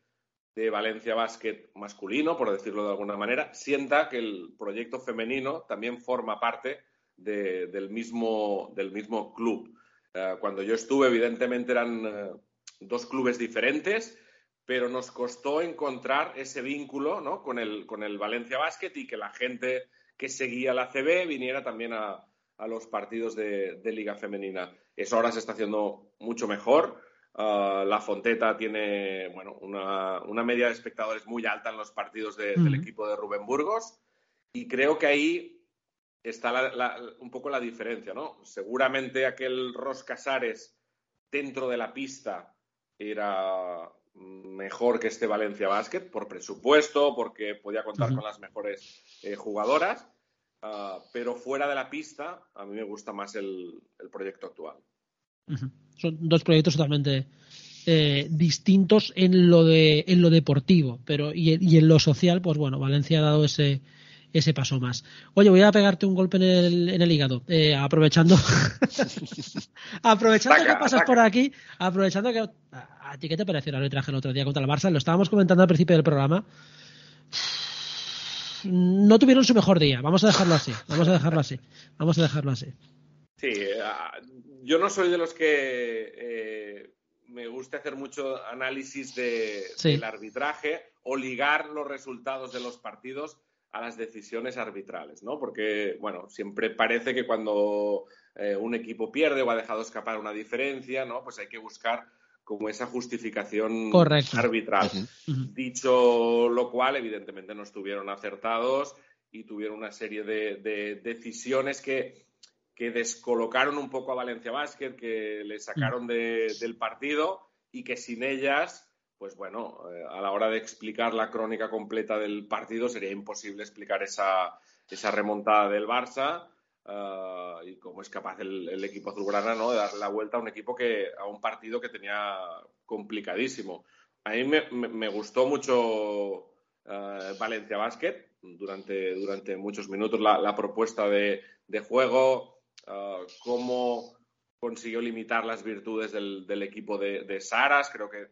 Valencia Basket masculino, por decirlo de alguna manera, sienta que el proyecto femenino también forma parte del, mismo, del mismo club. Eh, cuando yo estuve, evidentemente eran eh, dos clubes diferentes, pero nos costó encontrar ese vínculo ¿no? con, el, con el Valencia Basket y que la gente que seguía la CB viniera también a, a los partidos de, Liga Femenina. Eso ahora se está haciendo mucho mejor. Ah, la Fonteta tiene bueno, una, media de espectadores muy alta en los partidos del equipo de Rubén Burgos y creo que ahí está un poco la diferencia. ¿no? Seguramente aquel Ros Casares dentro de la pista era mejor que este Valencia Basket por presupuesto, porque podía contar con las mejores eh, jugadoras Ah, pero fuera de la pista, a mí me gusta más el, proyecto actual. Son dos proyectos totalmente eh, distintos en lo de en lo deportivo, pero y, en lo social, pues bueno, Valencia ha dado ese ese paso más. Oye, voy a pegarte un golpe en el, en el hígado, eh, aprovechando aprovechando que pasas por aquí, aprovechando que a, a, ti qué te pareció el arbitraje el otro día contra el Barça, lo estábamos comentando al principio del programa no tuvieron su mejor día. Vamos a dejarlo así. Vamos a dejarlo así. Vamos a dejarlo así. Sí, ah, yo no soy de los que eh, me gusta hacer mucho análisis de, del arbitraje o ligar los resultados de los partidos a las decisiones arbitrales, ¿no? Porque, bueno, siempre parece que cuando eh, un equipo pierde o ha dejado escapar una diferencia, ¿no? Pues hay que buscar como esa justificación arbitral. Dicho lo cual, evidentemente no estuvieron acertados y tuvieron una serie de, decisiones que, que, descolocaron un poco a Valencia Basket, que le sacaron del partido y que sin ellas, pues bueno, eh, a la hora de explicar la crónica completa del partido sería imposible explicar esa, esa remontada del Barça Ah, y cómo es capaz el, equipo azulgrana ¿no? de darle la vuelta a un equipo que a un partido que tenía complicadísimo. A mí me, gustó mucho ah, Valencia Basket durante, durante muchos minutos la, propuesta de, juego, uh, cómo consiguió limitar las virtudes del, equipo de, Saras. Creo que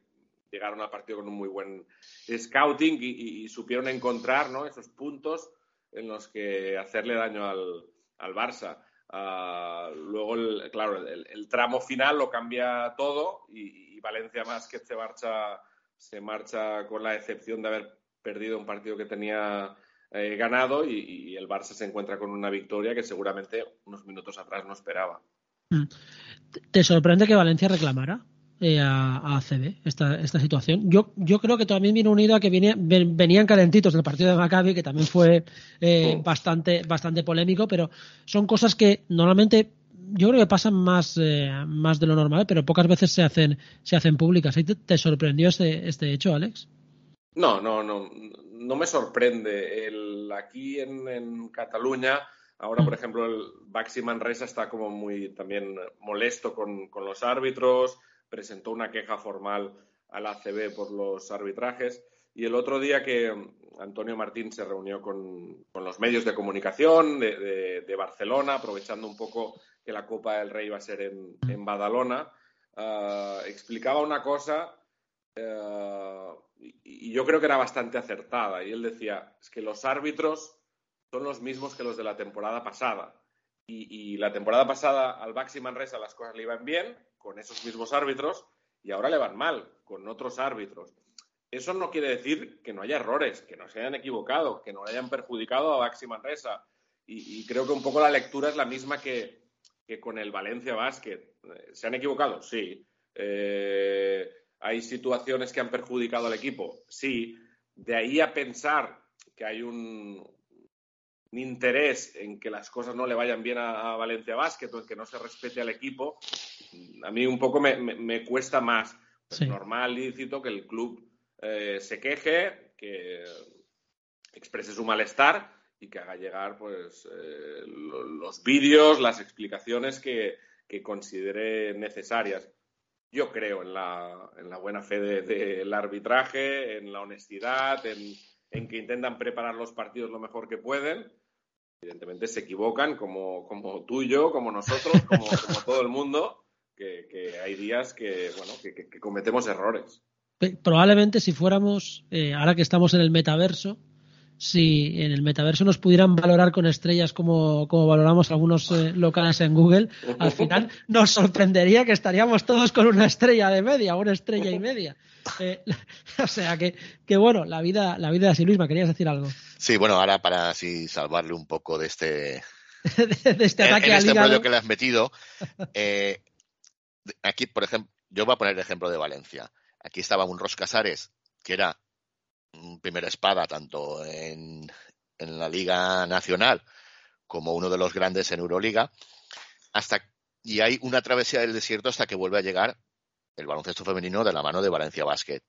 llegaron al partido con un muy buen scouting y, supieron encontrar ¿no? esos puntos en los que hacerle daño al, al Barça. Ah, luego, el, claro, el, tramo final lo cambia todo y, Valencia más que se marcha, se marcha con la excepción de haber perdido un partido que tenía eh, ganado y, el Barça se encuentra con una victoria que seguramente unos minutos atrás no esperaba. Mm. ¿Te sorprende que Valencia reclamara? Eh, a, ACB esta, esta situación. Yo, yo creo que también viene unido a que venían calentitos del partido de Maccabi, que también fue eh, bastante, bastante polémico, pero son cosas que normalmente yo creo que pasan más, eh, más de lo normal, pero pocas veces se hacen, se hacen públicas. ¿Te, sorprendió este, este hecho, Alex? No, no, no, no me sorprende. El, aquí en, en Cataluña, ahora, por ejemplo, el Baxi Manresa está como muy también molesto con, con los árbitros presentó una queja formal al ACB por los arbitrajes. Y el otro día que Antonio Martín se reunió con, los medios de comunicación de, Barcelona, aprovechando un poco que la Copa del Rey iba a ser en, Badalona, ah, explicaba una cosa ah, y, yo creo que era bastante acertada. Y él decía, es que los árbitros son los mismos que los de la temporada pasada. Y, la temporada pasada al Baxi Manresa las cosas le iban bien con esos mismos árbitros y ahora le van mal con otros árbitros. Eso no quiere decir que no haya errores, que no se hayan equivocado, que no hayan perjudicado a Baxi Manresa. Y, creo que un poco la lectura es la misma que, con el Valencia Basket. ¿Se han equivocado? Sí. Eh, ¿Hay situaciones que han perjudicado al equipo? Sí. De ahí a pensar que hay un, interés en que las cosas no le vayan bien a, Valencia Basket o en que no se respete al equipo, a mí un poco me, cuesta más. Es normal, lícito, que el club eh, se queje, que exprese su malestar y que haga llegar pues eh, los vídeos, las explicaciones que, considere necesarias. Yo creo en la, en la buena fe del arbitraje, en la honestidad, en, en que intentan preparar los partidos lo mejor que pueden. Evidentemente se equivocan, como, como tú y yo, como nosotros, como, todo el mundo, que, hay días que, bueno, que, cometemos errores. Probablemente si fuéramos, eh, ahora que estamos en el metaverso, si en el metaverso nos pudieran valorar con estrellas como, valoramos algunos eh, locales en Google, al final nos sorprendería que estaríamos todos con una estrella de media, una estrella y media. Eh, o sea que, que, bueno, la vida, la vida de así misma, querías decir algo. Sí, bueno, ahora para así salvarle un poco de este, de este ataque en, este rollo que le has metido, eh, aquí, por ejemplo, yo voy a poner el ejemplo de Valencia. Aquí estaba un Ros Casares, que era primera espada tanto en, la Liga Nacional como uno de los grandes en Euroliga, hasta y hay una travesía del desierto hasta que vuelve a llegar el baloncesto femenino de la mano de Valencia Basket.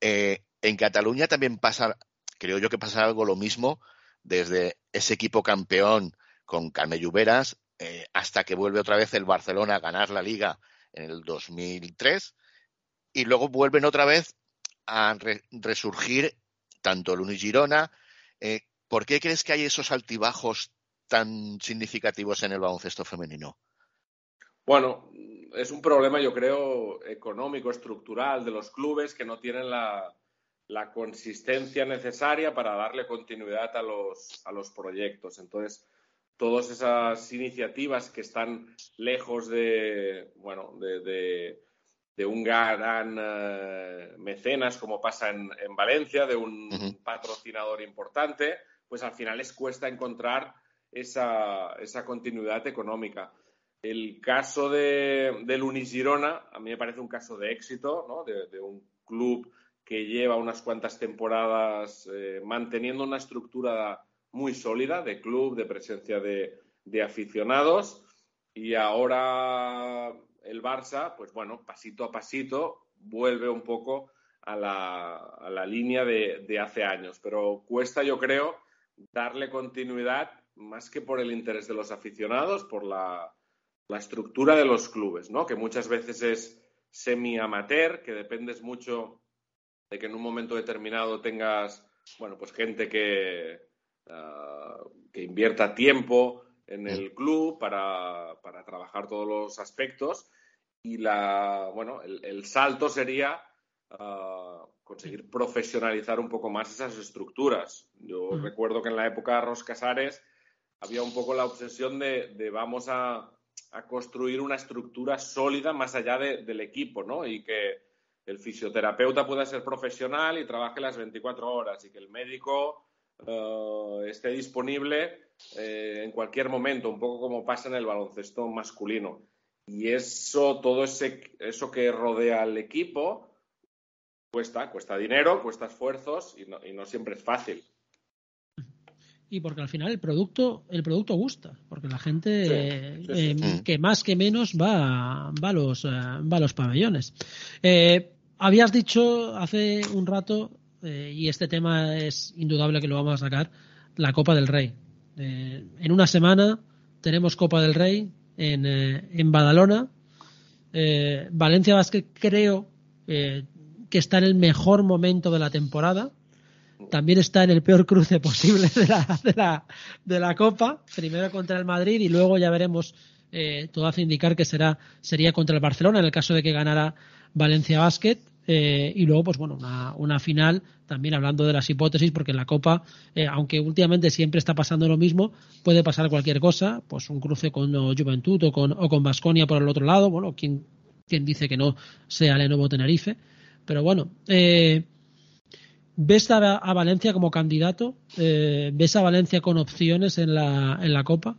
Eh, en Cataluña también pasa, creo yo que pasa algo lo mismo desde ese equipo campeón con Carme Lluveras eh, hasta que vuelve otra vez el Barcelona a ganar la liga en el 2003 y luego vuelven otra vez a resurgir tanto el Unigirona. Eh, ¿Por qué crees que hay esos altibajos tan significativos en el baloncesto femenino? Bueno, es un problema, yo creo, económico, estructural de los clubes que no tienen la, consistencia necesaria para darle continuidad a los, a los proyectos. Entonces, todas esas iniciativas que están lejos de, bueno, de, de un gran eh, mecenas, como pasa en, Valencia, de un patrocinador importante, pues al final les cuesta encontrar esa, continuidad económica. El caso de, del Unigirona, a mí me parece un caso de éxito, ¿no? de, un club que lleva unas cuantas temporadas eh, manteniendo una estructura muy sólida de club, de presencia de, de aficionados, y ahora el Barça, pues bueno, pasito a pasito, vuelve un poco a la, línea de, hace años. Pero cuesta, yo creo, darle continuidad más que por el interés de los aficionados, por la, estructura de los clubes, ¿no? Que muchas veces es semi-amateur, que dependes mucho de que en un momento determinado tengas, bueno, pues gente que, ah, que invierta tiempo en el club para, para trabajar todos los aspectos y la, bueno, el, salto sería ah, conseguir profesionalizar un poco más esas estructuras. Yo recuerdo que en la época de Ros Casares había un poco la obsesión de, vamos a, construir una estructura sólida más allá del equipo, ¿no? Y que el fisioterapeuta pueda ser profesional y trabaje las 24 horas y que el médico ah, esté disponible eh, en cualquier momento, un poco como pasa en el baloncesto masculino. Y eso, todo ese, eso que rodea al equipo, cuesta, cuesta dinero, cuesta esfuerzos y no, y no siempre es fácil. Y porque al final el producto, el producto gusta, porque la gente eh, mm. que más que menos va, va, a, los, eh, va a los pabellones. Eh, habías dicho hace un rato, y este tema es indudable que lo vamos a sacar, la Copa del Rey. en una semana tenemos Copa del Rey, en, eh, en Badalona. Eh, Valencia Basket creo eh, que está en el mejor momento de la temporada. También está en el peor cruce posible de la, de la, de la Copa. Primero contra el Madrid y luego ya veremos. todo hace indicar que será, sería contra el Barcelona en el caso de que ganara Valencia Basket. Eh, y luego, pues bueno, una, final, también hablando de las hipótesis, porque en la Copa, eh, aunque últimamente siempre está pasando lo mismo, puede pasar cualquier cosa, pues un cruce con Juventud o con o con Basconia por el otro lado, bueno, quien, quien dice que no sea Lenovo Tenerife, pero bueno, eh, ¿ves a, Valencia como candidato? ¿Ves a Valencia con opciones en la, en la Copa?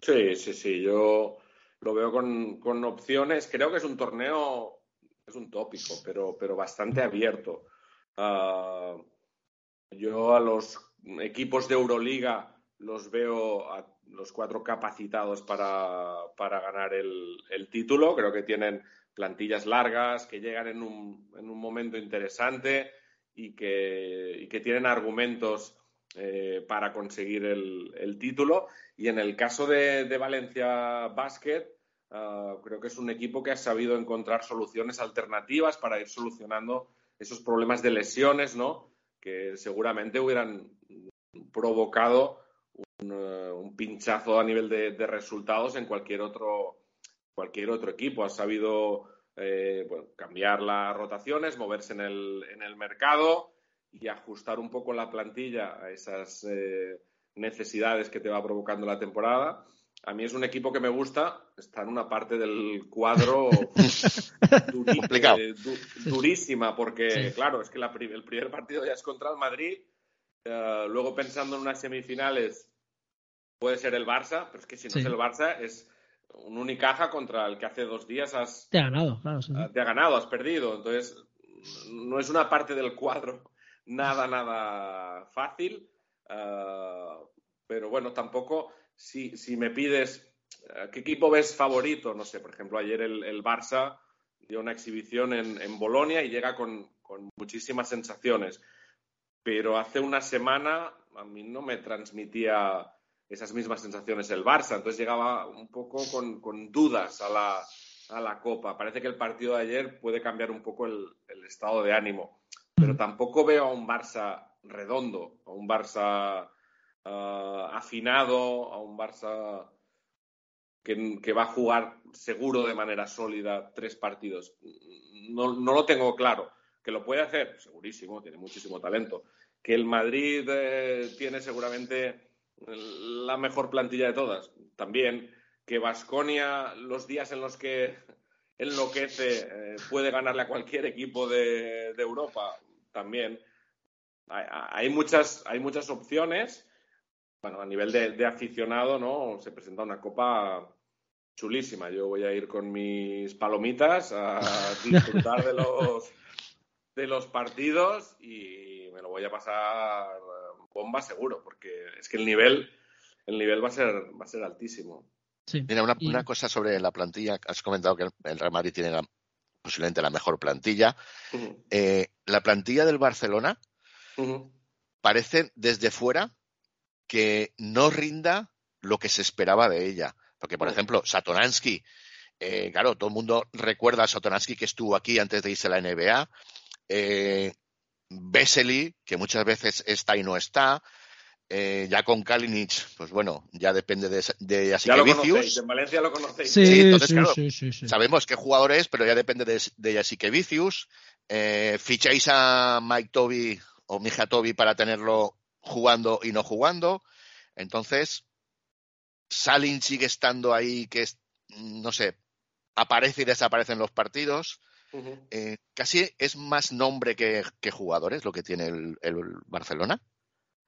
Sí, sí, sí, yo lo veo con, con opciones, creo que es un torneo es un tópico, pero, pero bastante abierto. Ah, yo a los equipos de Euroliga los veo a los cuatro capacitados para, para ganar el, el, título. Creo que tienen plantillas largas, que llegan en un, en un momento interesante y que, y que tienen argumentos eh, para conseguir el, el, título. Y en el caso de, de Valencia Basket, Ah, creo que es un equipo que ha sabido encontrar soluciones alternativas para ir solucionando esos problemas de lesiones, ¿no? Que seguramente hubieran provocado un, eh, pinchazo a nivel de, resultados en cualquier otro, cualquier otro equipo. Ha sabido eh, cambiar las rotaciones, moverse en el, en el, mercado y ajustar un poco la plantilla a esas eh, necesidades que te va provocando la temporada a mí es un equipo que me gusta, está en una parte del cuadro eh, durísima, porque claro, es que el primer partido ya es contra el Madrid, eh, luego pensando en unas semifinales puede ser el Barça, pero es que si no es el Barça es un Unicaja contra el que hace dos días has... Te ha ganado, claro. Ah, te ha ganado, has perdido, entonces no es una parte del cuadro nada, nada fácil, eh, pero bueno, tampoco si, si me pides eh, qué equipo ves favorito, no sé, por ejemplo, ayer el, Barça dio una exhibición en, en Bolonia y llega con, muchísimas sensaciones. Pero hace una semana a mí no me transmitía esas mismas sensaciones el Barça, entonces llegaba un poco con, dudas a la, a la, Copa. Parece que el partido de ayer puede cambiar un poco el, estado de ánimo, pero tampoco veo a un Barça redondo, a un Barça eh, afinado, a un Barça que, va a jugar seguro de manera sólida tres partidos. No, lo tengo claro. ¿Que lo puede hacer? Segurísimo, tiene muchísimo talento. ¿Que el Madrid eh, tiene seguramente la mejor plantilla de todas? También. ¿Que Vasconia, los días en los que enloquece, eh, puede ganarle a cualquier equipo de, Europa? También. Hay, muchas, hay muchas opciones bueno, a nivel de, aficionado, ¿no? Se presenta una copa chulísima. Yo voy a ir con mis palomitas a disfrutar de los de los partidos y me lo voy a pasar bomba seguro, porque es que el nivel, el nivel va a ser, va a ser altísimo. Mira, una, cosa sobre la plantilla. Has comentado que el Real Madrid tiene posiblemente la mejor plantilla. Eh, la plantilla del Barcelona parece desde fuera que no rinda lo que se esperaba de ella. Porque, por ejemplo, Satoransky, eh, claro, todo el mundo recuerda a Satoransky que estuvo aquí antes de irse a la NBA. Eh, que muchas veces está y no está. Eh, ya con Kalinic, pues bueno, ya depende de, de Vicius. En Valencia lo conocéis. Sí, entonces, claro, sabemos qué jugador es, pero ya depende de, de Vicius. Eh, ficháis a Mike Toby o Mija Toby para tenerlo jugando y no jugando. Entonces, Salin sigue estando ahí, que es, no sé, aparece y desaparece en los partidos. Eh, casi es más nombre que, jugadores lo que tiene el, Barcelona.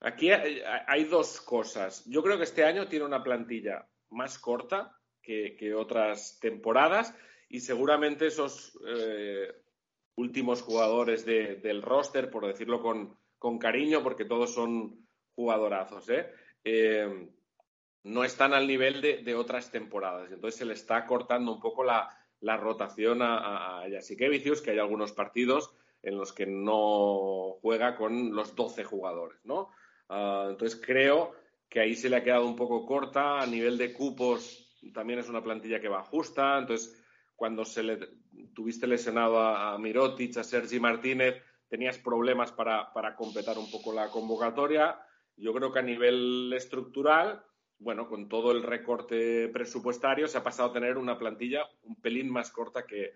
Aquí hay, dos cosas. Yo creo que este año tiene una plantilla más corta que, otras temporadas y seguramente esos eh, últimos jugadores del roster, por decirlo con, con cariño porque todos son jugadorazos, ¿eh? Eh, no están al nivel de, otras temporadas. Entonces se le está cortando un poco la, rotación a, a que hay algunos partidos en los que no juega con los 12 jugadores, ¿no? Ah, entonces creo que ahí se le ha quedado un poco corta. A nivel de cupos también es una plantilla que va justa. Entonces, cuando se le tuviste lesionado a, a Mirotic, a Sergi Martínez, tenías problemas para, para completar un poco la convocatoria. Yo creo que a nivel estructural, bueno, con todo el recorte presupuestario, se ha pasado a tener una plantilla un pelín más corta que,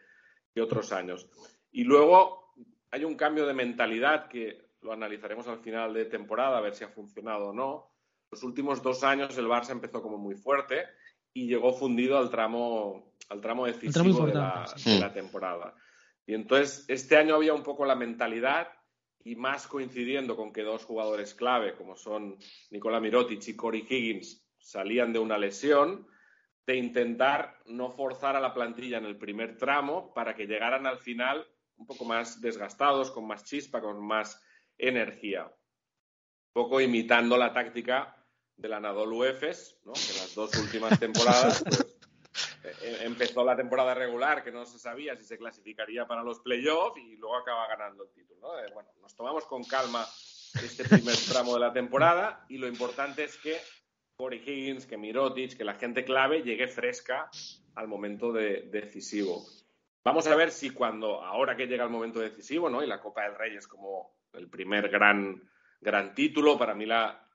otros años. Y luego, hay un cambio de mentalidad que lo analizaremos al final de temporada, a ver si ha funcionado o no. Los últimos dos años el Barça empezó como muy fuerte y llegó fundido al tramo, al tramo decisivo de, la, temporada. Y entonces este año había un poco la mentalidad y más coincidiendo con que dos jugadores clave, como son Nicola Mirotic y Corey Higgins, salían de una lesión, de intentar no forzar a la plantilla en el primer tramo para que llegaran al final un poco más desgastados, con más chispa, con más energía. Un poco imitando la táctica del Anadolu Efes, ¿no? que las dos últimas temporadas pues, empezó la temporada regular que no se sabía si se clasificaría para los playoffs y luego acaba ganando el título. bueno, nos tomamos con calma este primer tramo de la temporada y lo importante es que Corey Higgins, que Mirotic, que la gente clave llegue fresca al momento decisivo. Vamos a ver si cuando, ahora que llega el momento decisivo, ¿no? Y la Copa del Rey es como el primer gran, gran título, para mí la,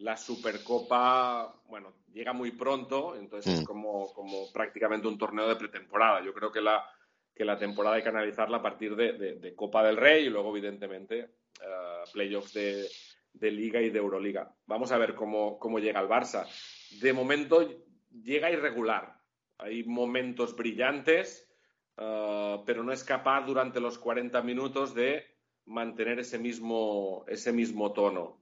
la Supercopa, bueno, llega muy pronto, entonces es mm. como, como prácticamente un torneo de pretemporada. Yo creo que la, que la temporada hay que analizarla a partir de, Copa del Rey y luego, evidentemente, uh, playoffs de, de Liga y de Euroliga. Vamos a ver cómo, cómo llega el Barça. De momento llega irregular. Hay momentos brillantes, uh, pero no es capaz durante los 40 minutos de mantener ese mismo, ese mismo tono.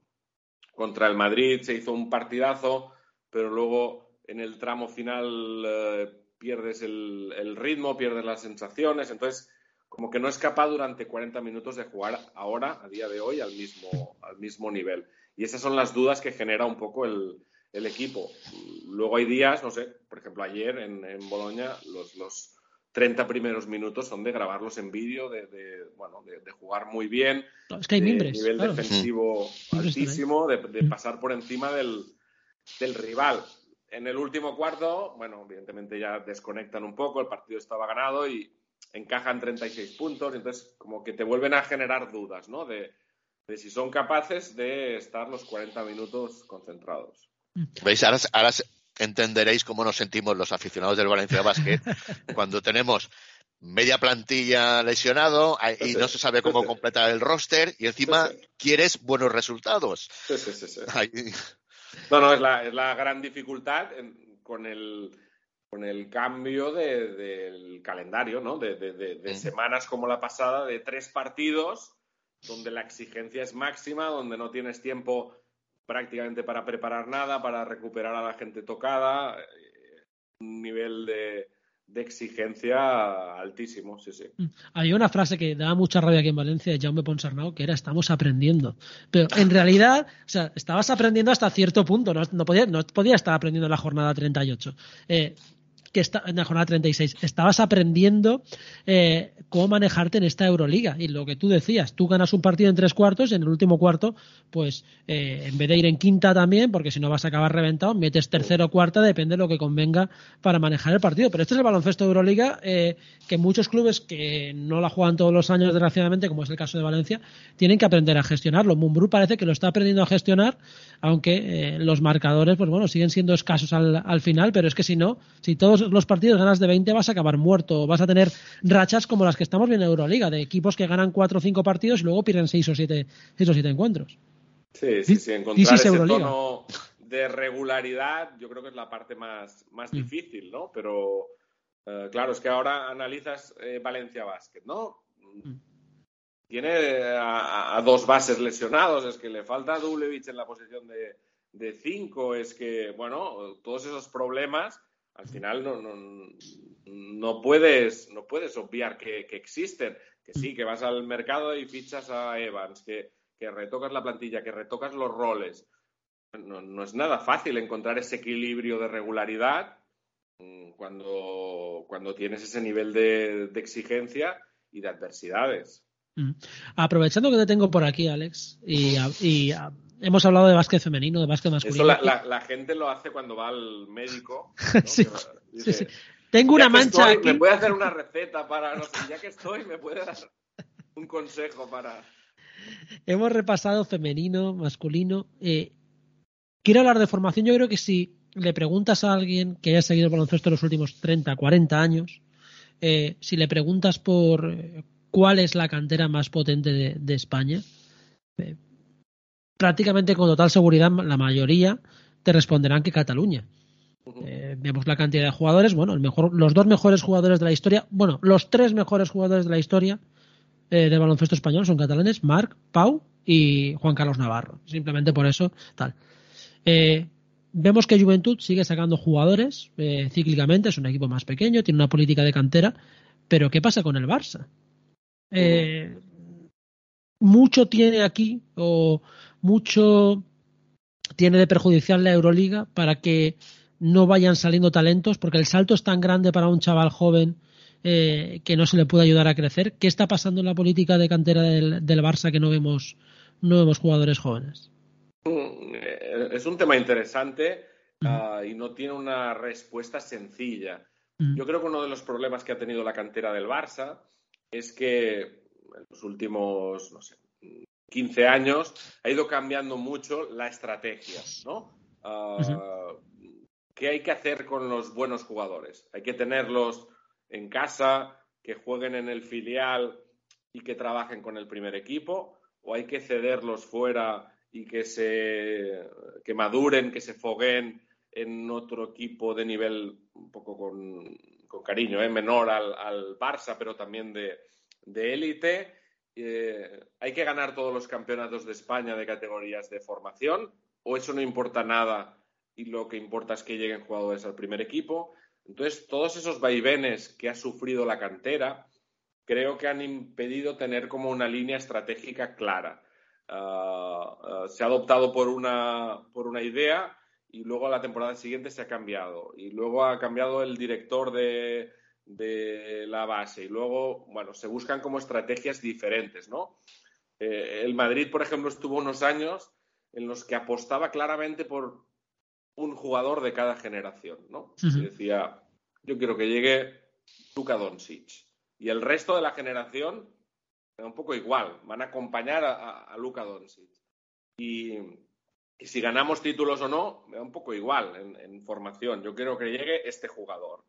Contra el Madrid se hizo un partidazo, pero luego en el tramo final uh, pierdes el, el, ritmo, pierdes las sensaciones. Entonces, como que no es capaz durante 40 minutos de jugar ahora, a día de hoy, al mismo, al mismo nivel. Y esas son las dudas que genera un poco el, el equipo. Luego hay días, no sé, por ejemplo, ayer en, en Boloña, los, los 30 primeros minutos son de grabarlos en vídeo, de, de, bueno, de, de, jugar muy bien. es que hay mimbres, nivel defensivo altísimo, de, pasar por encima del, del rival. En el último cuarto, bueno, evidentemente ya desconectan un poco, el partido estaba ganado y, encajan 36 puntos, entonces como que te vuelven a generar dudas, ¿no? De, si son capaces de estar los 40 minutos concentrados. ¿Veis? Ahora, ahora entenderéis cómo nos sentimos los aficionados del Valencia Basket cuando tenemos media plantilla lesionado y no se sabe cómo completar el roster y encima quieres buenos resultados. Sí, sí, sí. No, no, es la, es la gran dificultad con el con el cambio del calendario, ¿no? De, semanas como la pasada, de tres partidos, donde la exigencia es máxima, donde no tienes tiempo prácticamente para preparar nada, para recuperar a la gente tocada, eh, un nivel de, exigencia altísimo, sí, sí. Mm. Había una frase que daba mucha rabia aquí en Valencia de Jaume Ponsarnau, que era estamos aprendiendo. Pero en realidad, o sea, estabas aprendiendo hasta cierto punto, no, no, podía, no podía estar aprendiendo en la jornada 38. Eh, que está, en la jornada 36. Estabas aprendiendo eh, cómo manejarte en esta Euroliga. Y lo que tú decías, tú ganas un partido en tres cuartos y en el último cuarto, pues eh, en vez de ir en quinta también, porque si no vas a acabar reventado, metes tercero o cuarta, depende de lo que convenga para manejar el partido. Pero este es el baloncesto de Euroliga eh, que muchos clubes que no la juegan todos los años, desgraciadamente, como es el caso de Valencia, tienen que aprender a gestionarlo. Mumbrú parece que lo está aprendiendo a gestionar, aunque los marcadores, pues bueno, siguen siendo escasos al final, pero es que si no, si todos los partidos ganas de 20 vas a acabar muerto. Vas a tener rachas como las que estamos viendo en Euroliga, de equipos que ganan 4 o 5 partidos y luego pierden 6 o 7, o encuentros. Sí, sí, sí. Encontrar ese tono de regularidad yo creo que es la parte más, más mm. difícil, ¿no? Pero eh, claro, es que ahora analizas eh, Valencia Basket, ¿no? Mm. Tiene a, dos bases lesionados, es que le falta a Dublevich en la posición de 5, es que, bueno, todos esos problemas al final no, no, no, puedes, no puedes obviar que, existen. Que sí, que vas al mercado y fichas a Evans, que, que retocas la plantilla, que retocas los roles. No, es nada fácil encontrar ese equilibrio de regularidad mm, cuando, cuando tienes ese nivel de, de exigencia y de adversidades. Mm. Aprovechando que te tengo por aquí, Alex, y hemos hablado de básquet femenino, de básquet masculino. Eso la, gente lo hace cuando va al médico. sí, Tengo una mancha aquí. Me puede hacer una receta para, no sé, ya que estoy, me puede dar un consejo para... Hemos repasado femenino, masculino. Eh, quiero hablar de formación. Yo creo que si le preguntas a alguien que haya seguido el baloncesto los últimos 30, 40 años, eh, si le preguntas por cuál es la cantera más potente de, España, eh, prácticamente con total seguridad la mayoría te responderán que Cataluña. Eh, vemos la cantidad de jugadores, bueno, el mejor, los dos mejores jugadores de la historia, bueno, los tres mejores jugadores de la historia eh, del baloncesto español son catalanes, Marc, Pau y Juan Carlos Navarro. Simplemente por eso, tal. Eh, vemos que Juventud sigue sacando jugadores cíclicamente, es un equipo más pequeño, tiene una política de cantera, pero ¿qué pasa con el Barça? Mucho tiene aquí, o mucho tiene de perjudicial la Euroliga para que no vayan saliendo talentos, porque el salto es tan grande para un chaval joven eh, que no se le puede ayudar a crecer. ¿Qué está pasando en la política de cantera del, Barça que no vemos, no vemos jugadores jóvenes? Mm, es un tema interesante ah, y no tiene una respuesta sencilla. Yo creo que uno de los problemas que ha tenido la cantera del Barça es que en los últimos, no sé, 15 años ha ido cambiando mucho la estrategia, ¿no? Ah, ¿Qué hay que hacer con los buenos jugadores? Hay que tenerlos en casa, que jueguen en el filial y que trabajen con el primer equipo, o hay que cederlos fuera y que se que maduren, que se foguen en otro equipo de nivel un poco con, cariño, ¿eh? menor al, Barça, pero también de élite. Eh, ¿Hay que ganar todos los campeonatos de España de categorías de formación? ¿O eso no importa nada y lo que importa es que lleguen jugadores al primer equipo. Entonces, todos esos vaivenes que ha sufrido la cantera creo que han impedido tener como una línea estratégica clara. Ah, ah, se ha adoptado por una, por una idea y luego a la temporada siguiente se ha cambiado. Y luego ha cambiado el director de, de la base. Y luego, bueno, se buscan como estrategias diferentes, ¿no? Eh, el Madrid, por ejemplo, estuvo unos años en los que apostaba claramente por un jugador de cada generación, ¿no? decía, yo quiero que llegue Luka Doncic. Y el resto de la generación da un poco igual, van a acompañar a, a Luka Doncic. Y, si ganamos títulos o no, me da un poco igual en, formación. Yo quiero que llegue este jugador.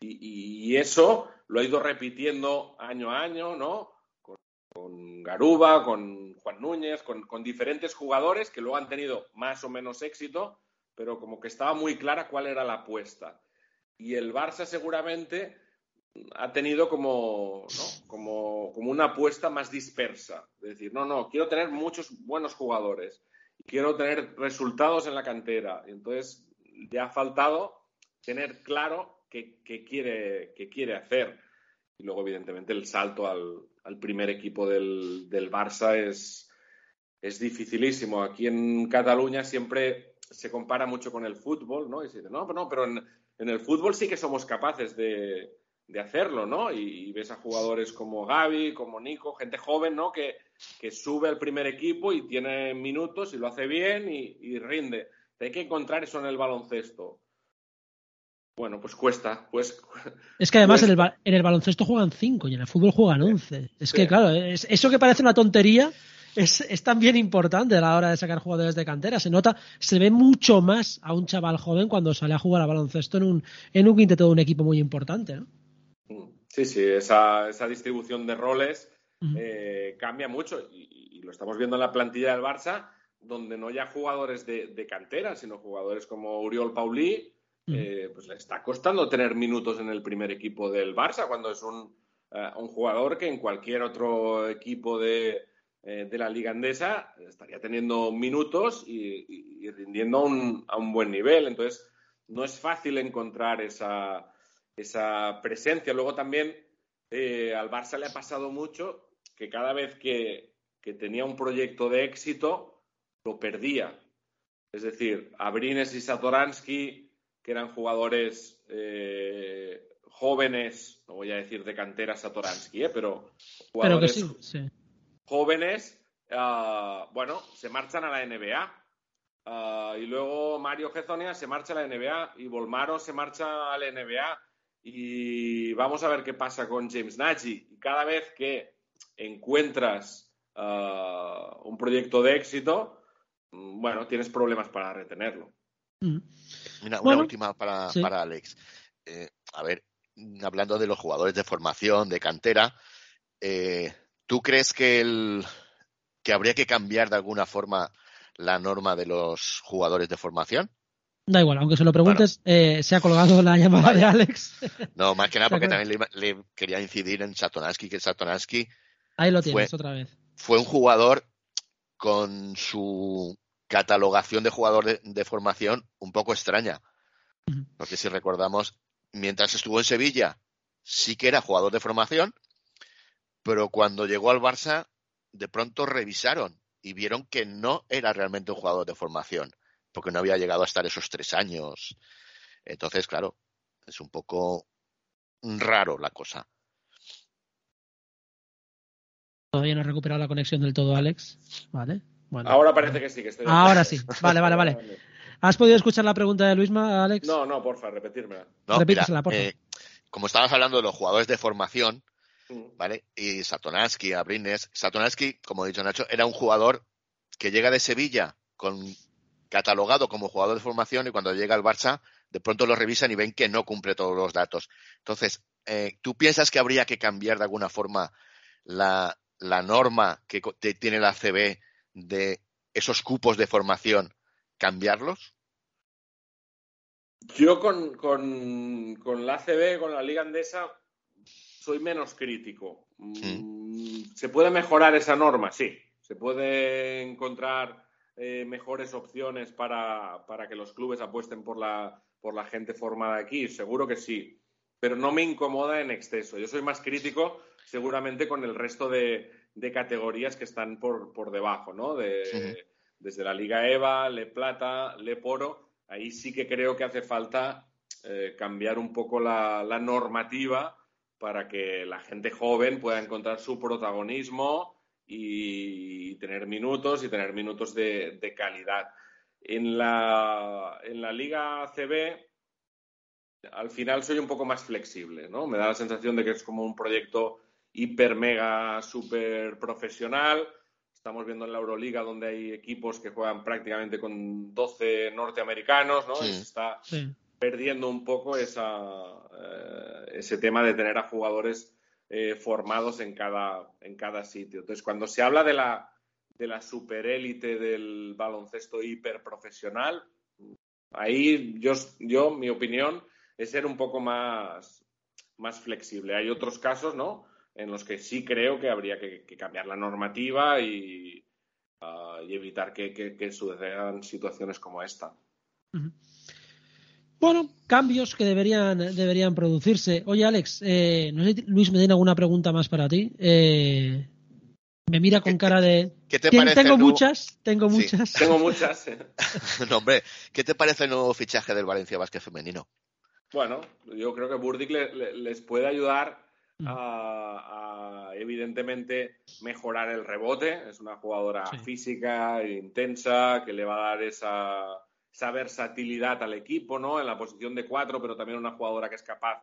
Y, eso lo ha ido repitiendo año a año, ¿no? Con, Garuba, con Juan Núñez, con, con diferentes jugadores que luego han tenido más o menos éxito, pero como que estaba muy clara cuál era la apuesta. Y el Barça seguramente ha tenido como, como, una apuesta más dispersa. Es decir, no, no, quiero tener muchos buenos jugadores, quiero tener resultados en la cantera. Y entonces ya ha faltado tener claro qué, quiere, qué quiere hacer. Y luego, evidentemente, el salto al, primer equipo del, del Barça es, es dificilísimo. Aquí en Cataluña siempre se compara mucho con el fútbol, ¿no? Y se dice, no, no pero en, el fútbol sí que somos capaces de, hacerlo, ¿no? Y, ves a jugadores como Gaby, como Nico, gente joven, ¿no? Que, sube al primer equipo y tiene minutos y lo hace bien y, rinde. Hay que encontrar eso en el baloncesto. Bueno, pues cuesta. Pues, es que además en el, baloncesto juegan cinco y en el fútbol juegan once. Es que, claro, eso que parece una tontería es, también importante a la hora de sacar jugadores de cantera. Se nota, se ve mucho más a un chaval joven cuando sale a jugar a baloncesto en un, en un quinteto de un equipo muy importante, ¿no? Sí, sí, esa, esa distribución de roles eh, cambia mucho y, lo estamos viendo en la plantilla del Barça, donde no ya jugadores de, cantera, sino jugadores como Uriol Paulí, eh, pues le está costando tener minutos en el primer equipo del Barça, cuando es un, eh, un jugador que en cualquier otro equipo de, eh, de la liga andesa estaría teniendo minutos y, rindiendo a un, buen nivel. Entonces, no es fácil encontrar esa, presencia. Luego también eh, al Barça le ha pasado mucho que cada vez que, tenía un proyecto de éxito, lo perdía. Es decir, Abrines y Satoransky, que eran jugadores eh, jóvenes, no voy a decir de cantera Satoransky, pero jugadores sí jóvenes, ah, bueno, se marchan a la NBA. Ah, y luego Mario Gezonia se marcha a la NBA y Volmaro se marcha a la NBA. Y vamos a ver qué pasa con James Nagy. Y cada vez que encuentras ah, un proyecto de éxito, mm, bueno, tienes problemas para retenerlo. Mm. Una última para, Alex. Eh, a ver, hablando de los jugadores de formación, de cantera, eh, ¿tú crees que, el, que habría que cambiar de alguna forma la norma de los jugadores de formación? Da igual, aunque se lo preguntes, eh, se ha colgado la llamada de Alex. No, más que nada porque también le, quería incidir en Satonansky, que Satonansky. Ahí lo tienes otra vez. Fue un jugador con su catalogación de jugador de, formación un poco extraña. Porque si recordamos, mientras estuvo en Sevilla, sí que era jugador de formación, pero cuando llegó al Barça, de pronto revisaron y vieron que no era realmente un jugador de formación, porque no había llegado a estar esos tres años. Entonces, claro, es un poco raro la cosa. Todavía no he recuperado la conexión del todo, Alex. Vale. Ahora parece que sí, que estoy. Ahora sí. Vale, vale, vale. ¿Has podido escuchar la pregunta de Luisma, Alex? No, no, porfa, repetírmela. No, Repítasela, porfa. Eh, como estabas hablando de los jugadores de formación, mm. ¿vale? Y Satonansky, Abrines. Satonansky, como he dicho Nacho, era un jugador que llega de Sevilla con catalogado como jugador de formación y cuando llega al Barça, de pronto lo revisan y ven que no cumple todos los datos. Entonces, eh, ¿tú piensas que habría que cambiar de alguna forma la, la norma que tiene la CB de esos cupos de formación, cambiarlos? Yo con, con, la ACB, con la Liga Andesa, soy menos crítico. Mm, ¿Se puede mejorar esa norma? Sí. ¿Se puede encontrar eh, mejores opciones para, para, que los clubes apuesten por la, por la gente formada aquí? Seguro que sí. Pero no me incomoda en exceso. Yo soy más crítico seguramente con el resto de, categorías que están por, por debajo, ¿no? De, Desde la Liga EVA, Le Plata, Le Poro, ahí sí que creo que hace falta eh, cambiar un poco la, normativa para que la gente joven pueda encontrar su protagonismo y, tener minutos y tener minutos de, calidad. En la, en la Liga CB, al final soy un poco más flexible, ¿no? Me da la sensación de que es como un proyecto hiper, mega, super profesional. Estamos viendo en la Euroliga donde hay equipos que juegan prácticamente con 12 norteamericanos, ¿no? se está perdiendo un poco esa, eh, ese tema de tener a jugadores eh, formados en cada, en cada sitio. Entonces, cuando se habla de la, de la superélite del baloncesto hiperprofesional, ahí yo, yo, mi opinión es ser un poco más, más flexible. Hay otros casos, ¿no? En los que sí creo que habría que, cambiar la normativa y, ah, evitar que, sucedan situaciones como esta. Bueno, cambios que deberían, deberían producirse. Oye, Alex, eh, no sé si Luis me tiene alguna pregunta más para ti. Eh, me mira con cara de. ¿Qué te parece tengo muchas, tengo muchas. Tengo muchas. no, hombre, ¿qué te parece el nuevo fichaje del Valencia Vázquez femenino? Bueno, yo creo que Burdick les puede ayudar a, evidentemente mejorar el rebote. Es una jugadora física, intensa, que le va a dar esa, versatilidad al equipo, ¿no? En la posición de cuatro, pero también una jugadora que es capaz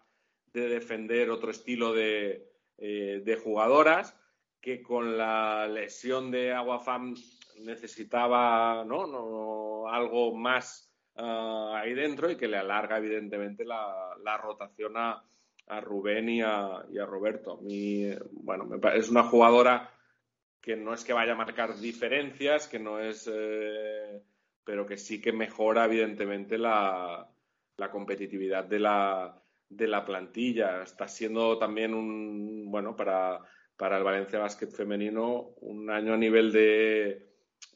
de defender otro estilo de, eh, jugadoras, que con la lesión de Aguafam necesitaba ¿no? algo más ah, ahí dentro y que le alarga evidentemente la rotación a, a Rubén y a, Roberto. bueno, es una jugadora que no es que vaya a marcar diferencias, que no es, eh, pero que sí que mejora evidentemente la, competitividad de la, plantilla. Está siendo también un, bueno, para, para el Valencia Basket femenino, un año a nivel de,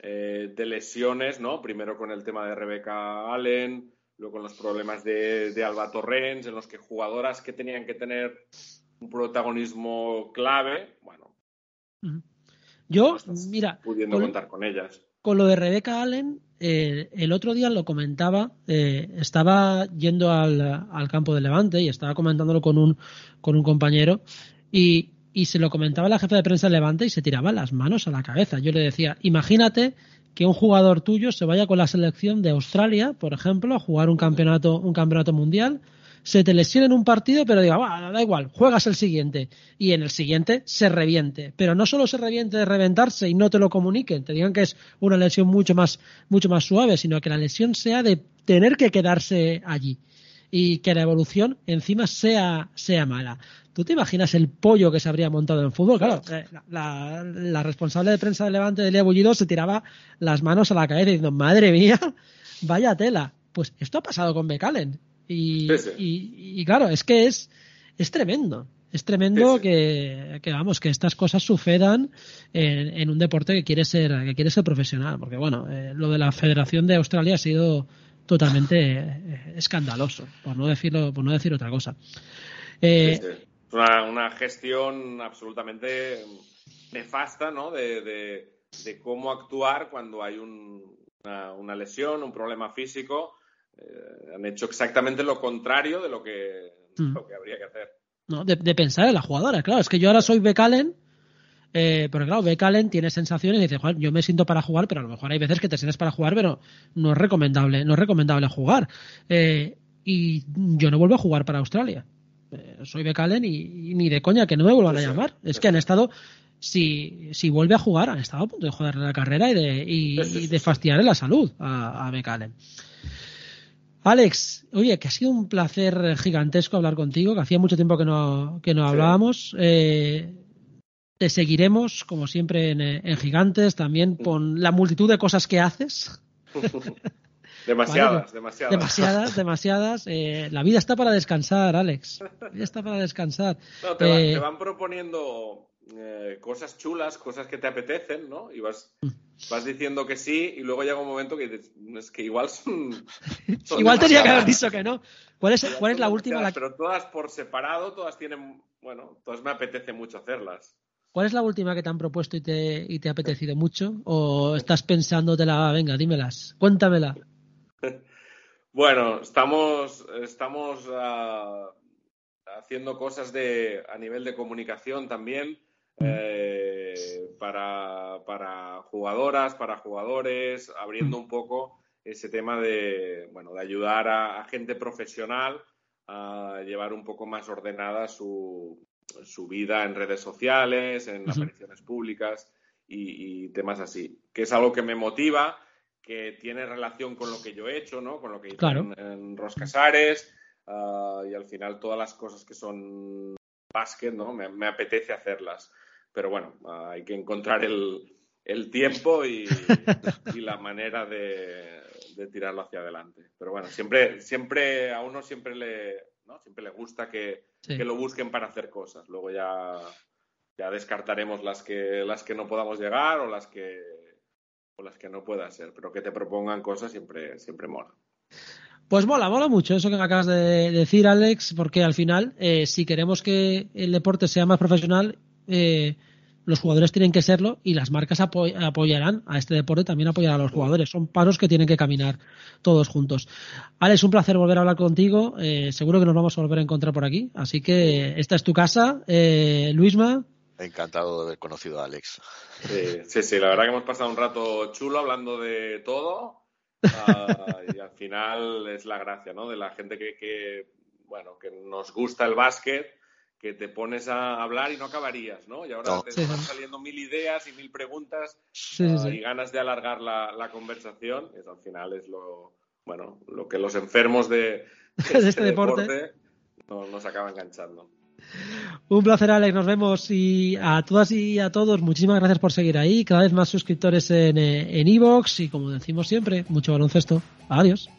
eh, de lesiones, ¿no? Primero con el tema de Rebeca Allen, luego con los problemas de, Alba Torrens, en los que jugadoras que tenían que tener un protagonismo clave, bueno. Yo, mira. Pudiendo contar con ellas. Con lo de Rebeca Allen, eh, el otro día lo comentaba, eh, estaba yendo al, campo de Levante y estaba comentándolo con un, con un compañero y, y se lo comentaba la jefa de prensa de Levante y se tiraba las manos a la cabeza. Yo le decía, imagínate que un jugador tuyo se vaya con la selección de Australia, por ejemplo, a jugar un campeonato, un campeonato mundial, se te lesiona en un partido, pero diga, da igual, juegas el siguiente. Y en el siguiente se reviente. Pero no solo se reviente de reventarse y no te lo comuniquen, te digan que es una lesión mucho más, mucho más suave, sino que la lesión sea de tener que quedarse allí. Y que la evolución encima sea, sea mala. ¿Tú te imaginas el pollo que se habría montado en fútbol? Claro, la, responsable de prensa de Levante, Delia Bullido, se tiraba las manos a la cabeza diciendo, madre mía, vaya tela. Pues esto ha pasado con Becalen. Y, y, claro, es que es, es tremendo. Es tremendo que, vamos, que estas cosas sucedan en, un deporte que quiere ser, que quiere ser profesional. Porque bueno, eh, lo de la Federación de Australia ha sido totalmente eh, escandaloso, por no decirlo, por no decir otra cosa. Eh, una, gestión absolutamente nefasta, ¿no? De, cómo actuar cuando hay una, lesión, un problema físico. han hecho exactamente lo contrario de lo que, mm. lo que habría que hacer. ¿no? De, pensar en la jugadora. Claro, es que yo ahora soy Becalen, eh, pero claro, Becalen tiene sensaciones y dice, yo me siento para jugar, pero a lo mejor hay veces que te sientes para jugar, pero no es recomendable, no es recomendable jugar. Eh, y yo no vuelvo a jugar para Australia. Eh, soy Becalen y, ni de coña que no me vuelvan a llamar. Es que han estado, si, si vuelve a jugar, han estado a punto de joderle la carrera y de, y, de fastidiarle la salud a, a Becalen. Alex, oye, que ha sido un placer gigantesco hablar contigo, que hacía mucho tiempo que no, que no hablábamos. Eh, te seguiremos, como siempre, en, Gigantes, también con la multitud de cosas que haces. demasiadas, demasiadas. Demasiadas, demasiadas. Eh, la vida está para descansar, Alex. La vida está para descansar. te, eh, van, proponiendo eh, cosas chulas, cosas que te apetecen, ¿no? Y vas, vas diciendo que sí y luego llega un momento que dices, es que igual son... igual tenía que haber dicho que no. ¿Cuál es, cuál es la última? Pero todas por separado, todas tienen, bueno, todas me apetece mucho hacerlas. ¿Cuál es la última que te han propuesto y te, y te ha apetecido mucho? ¿O estás pensándotela, venga, dímelas, cuéntamela? Bueno, estamos, estamos ah, haciendo cosas de, a nivel de comunicación también eh, para, para, jugadoras, para jugadores, abriendo un poco ese tema de, bueno, de ayudar a, gente profesional a llevar un poco más ordenada su, su vida en redes sociales, en apariciones públicas y, temas así, que es algo que me motiva, que tiene relación con lo que yo he hecho, ¿no? Con lo que hice en, Roscasares ah, y al final todas las cosas que son básquet, ¿no? me apetece hacerlas pero bueno, hay que encontrar el, tiempo y, la manera de, tirarlo hacia adelante. Pero bueno, siempre, siempre a uno siempre le, siempre le gusta que, lo busquen para hacer cosas. Luego ya, ya descartaremos las que, las que no podamos llegar o las que, o las que no pueda ser. Pero que te propongan cosas siempre, siempre mola. Pues mola, mola mucho eso que me acabas de decir, Alex, porque al final, eh, si queremos que el deporte sea más profesional, eh, los jugadores tienen que serlo y las marcas apoyarán a este deporte, también apoyarán a los jugadores. Son pasos que tienen que caminar todos juntos. Alex, un placer volver a hablar contigo. Eh, seguro que nos vamos a volver a encontrar por aquí. Así que esta es tu casa. Luisma. Encantado de haber conocido a Alex. Sí, sí, la verdad que hemos pasado un rato chulo hablando de todo. Ah, y al final es la gracia, ¿no? De la gente que, bueno, que nos gusta el básquet que te pones a hablar y no acabarías, ¿no? Y ahora te están saliendo mil ideas y mil preguntas ah, y ganas de alargar la, conversación. Eso al final es lo, bueno, lo que los enfermos de, este, este, deporte, nos, acaba enganchando. Un placer, Alex. Nos vemos. Y a todas y a todos, muchísimas gracias por seguir ahí. Cada vez más suscriptores en Evox. y como decimos siempre, mucho baloncesto. Adiós.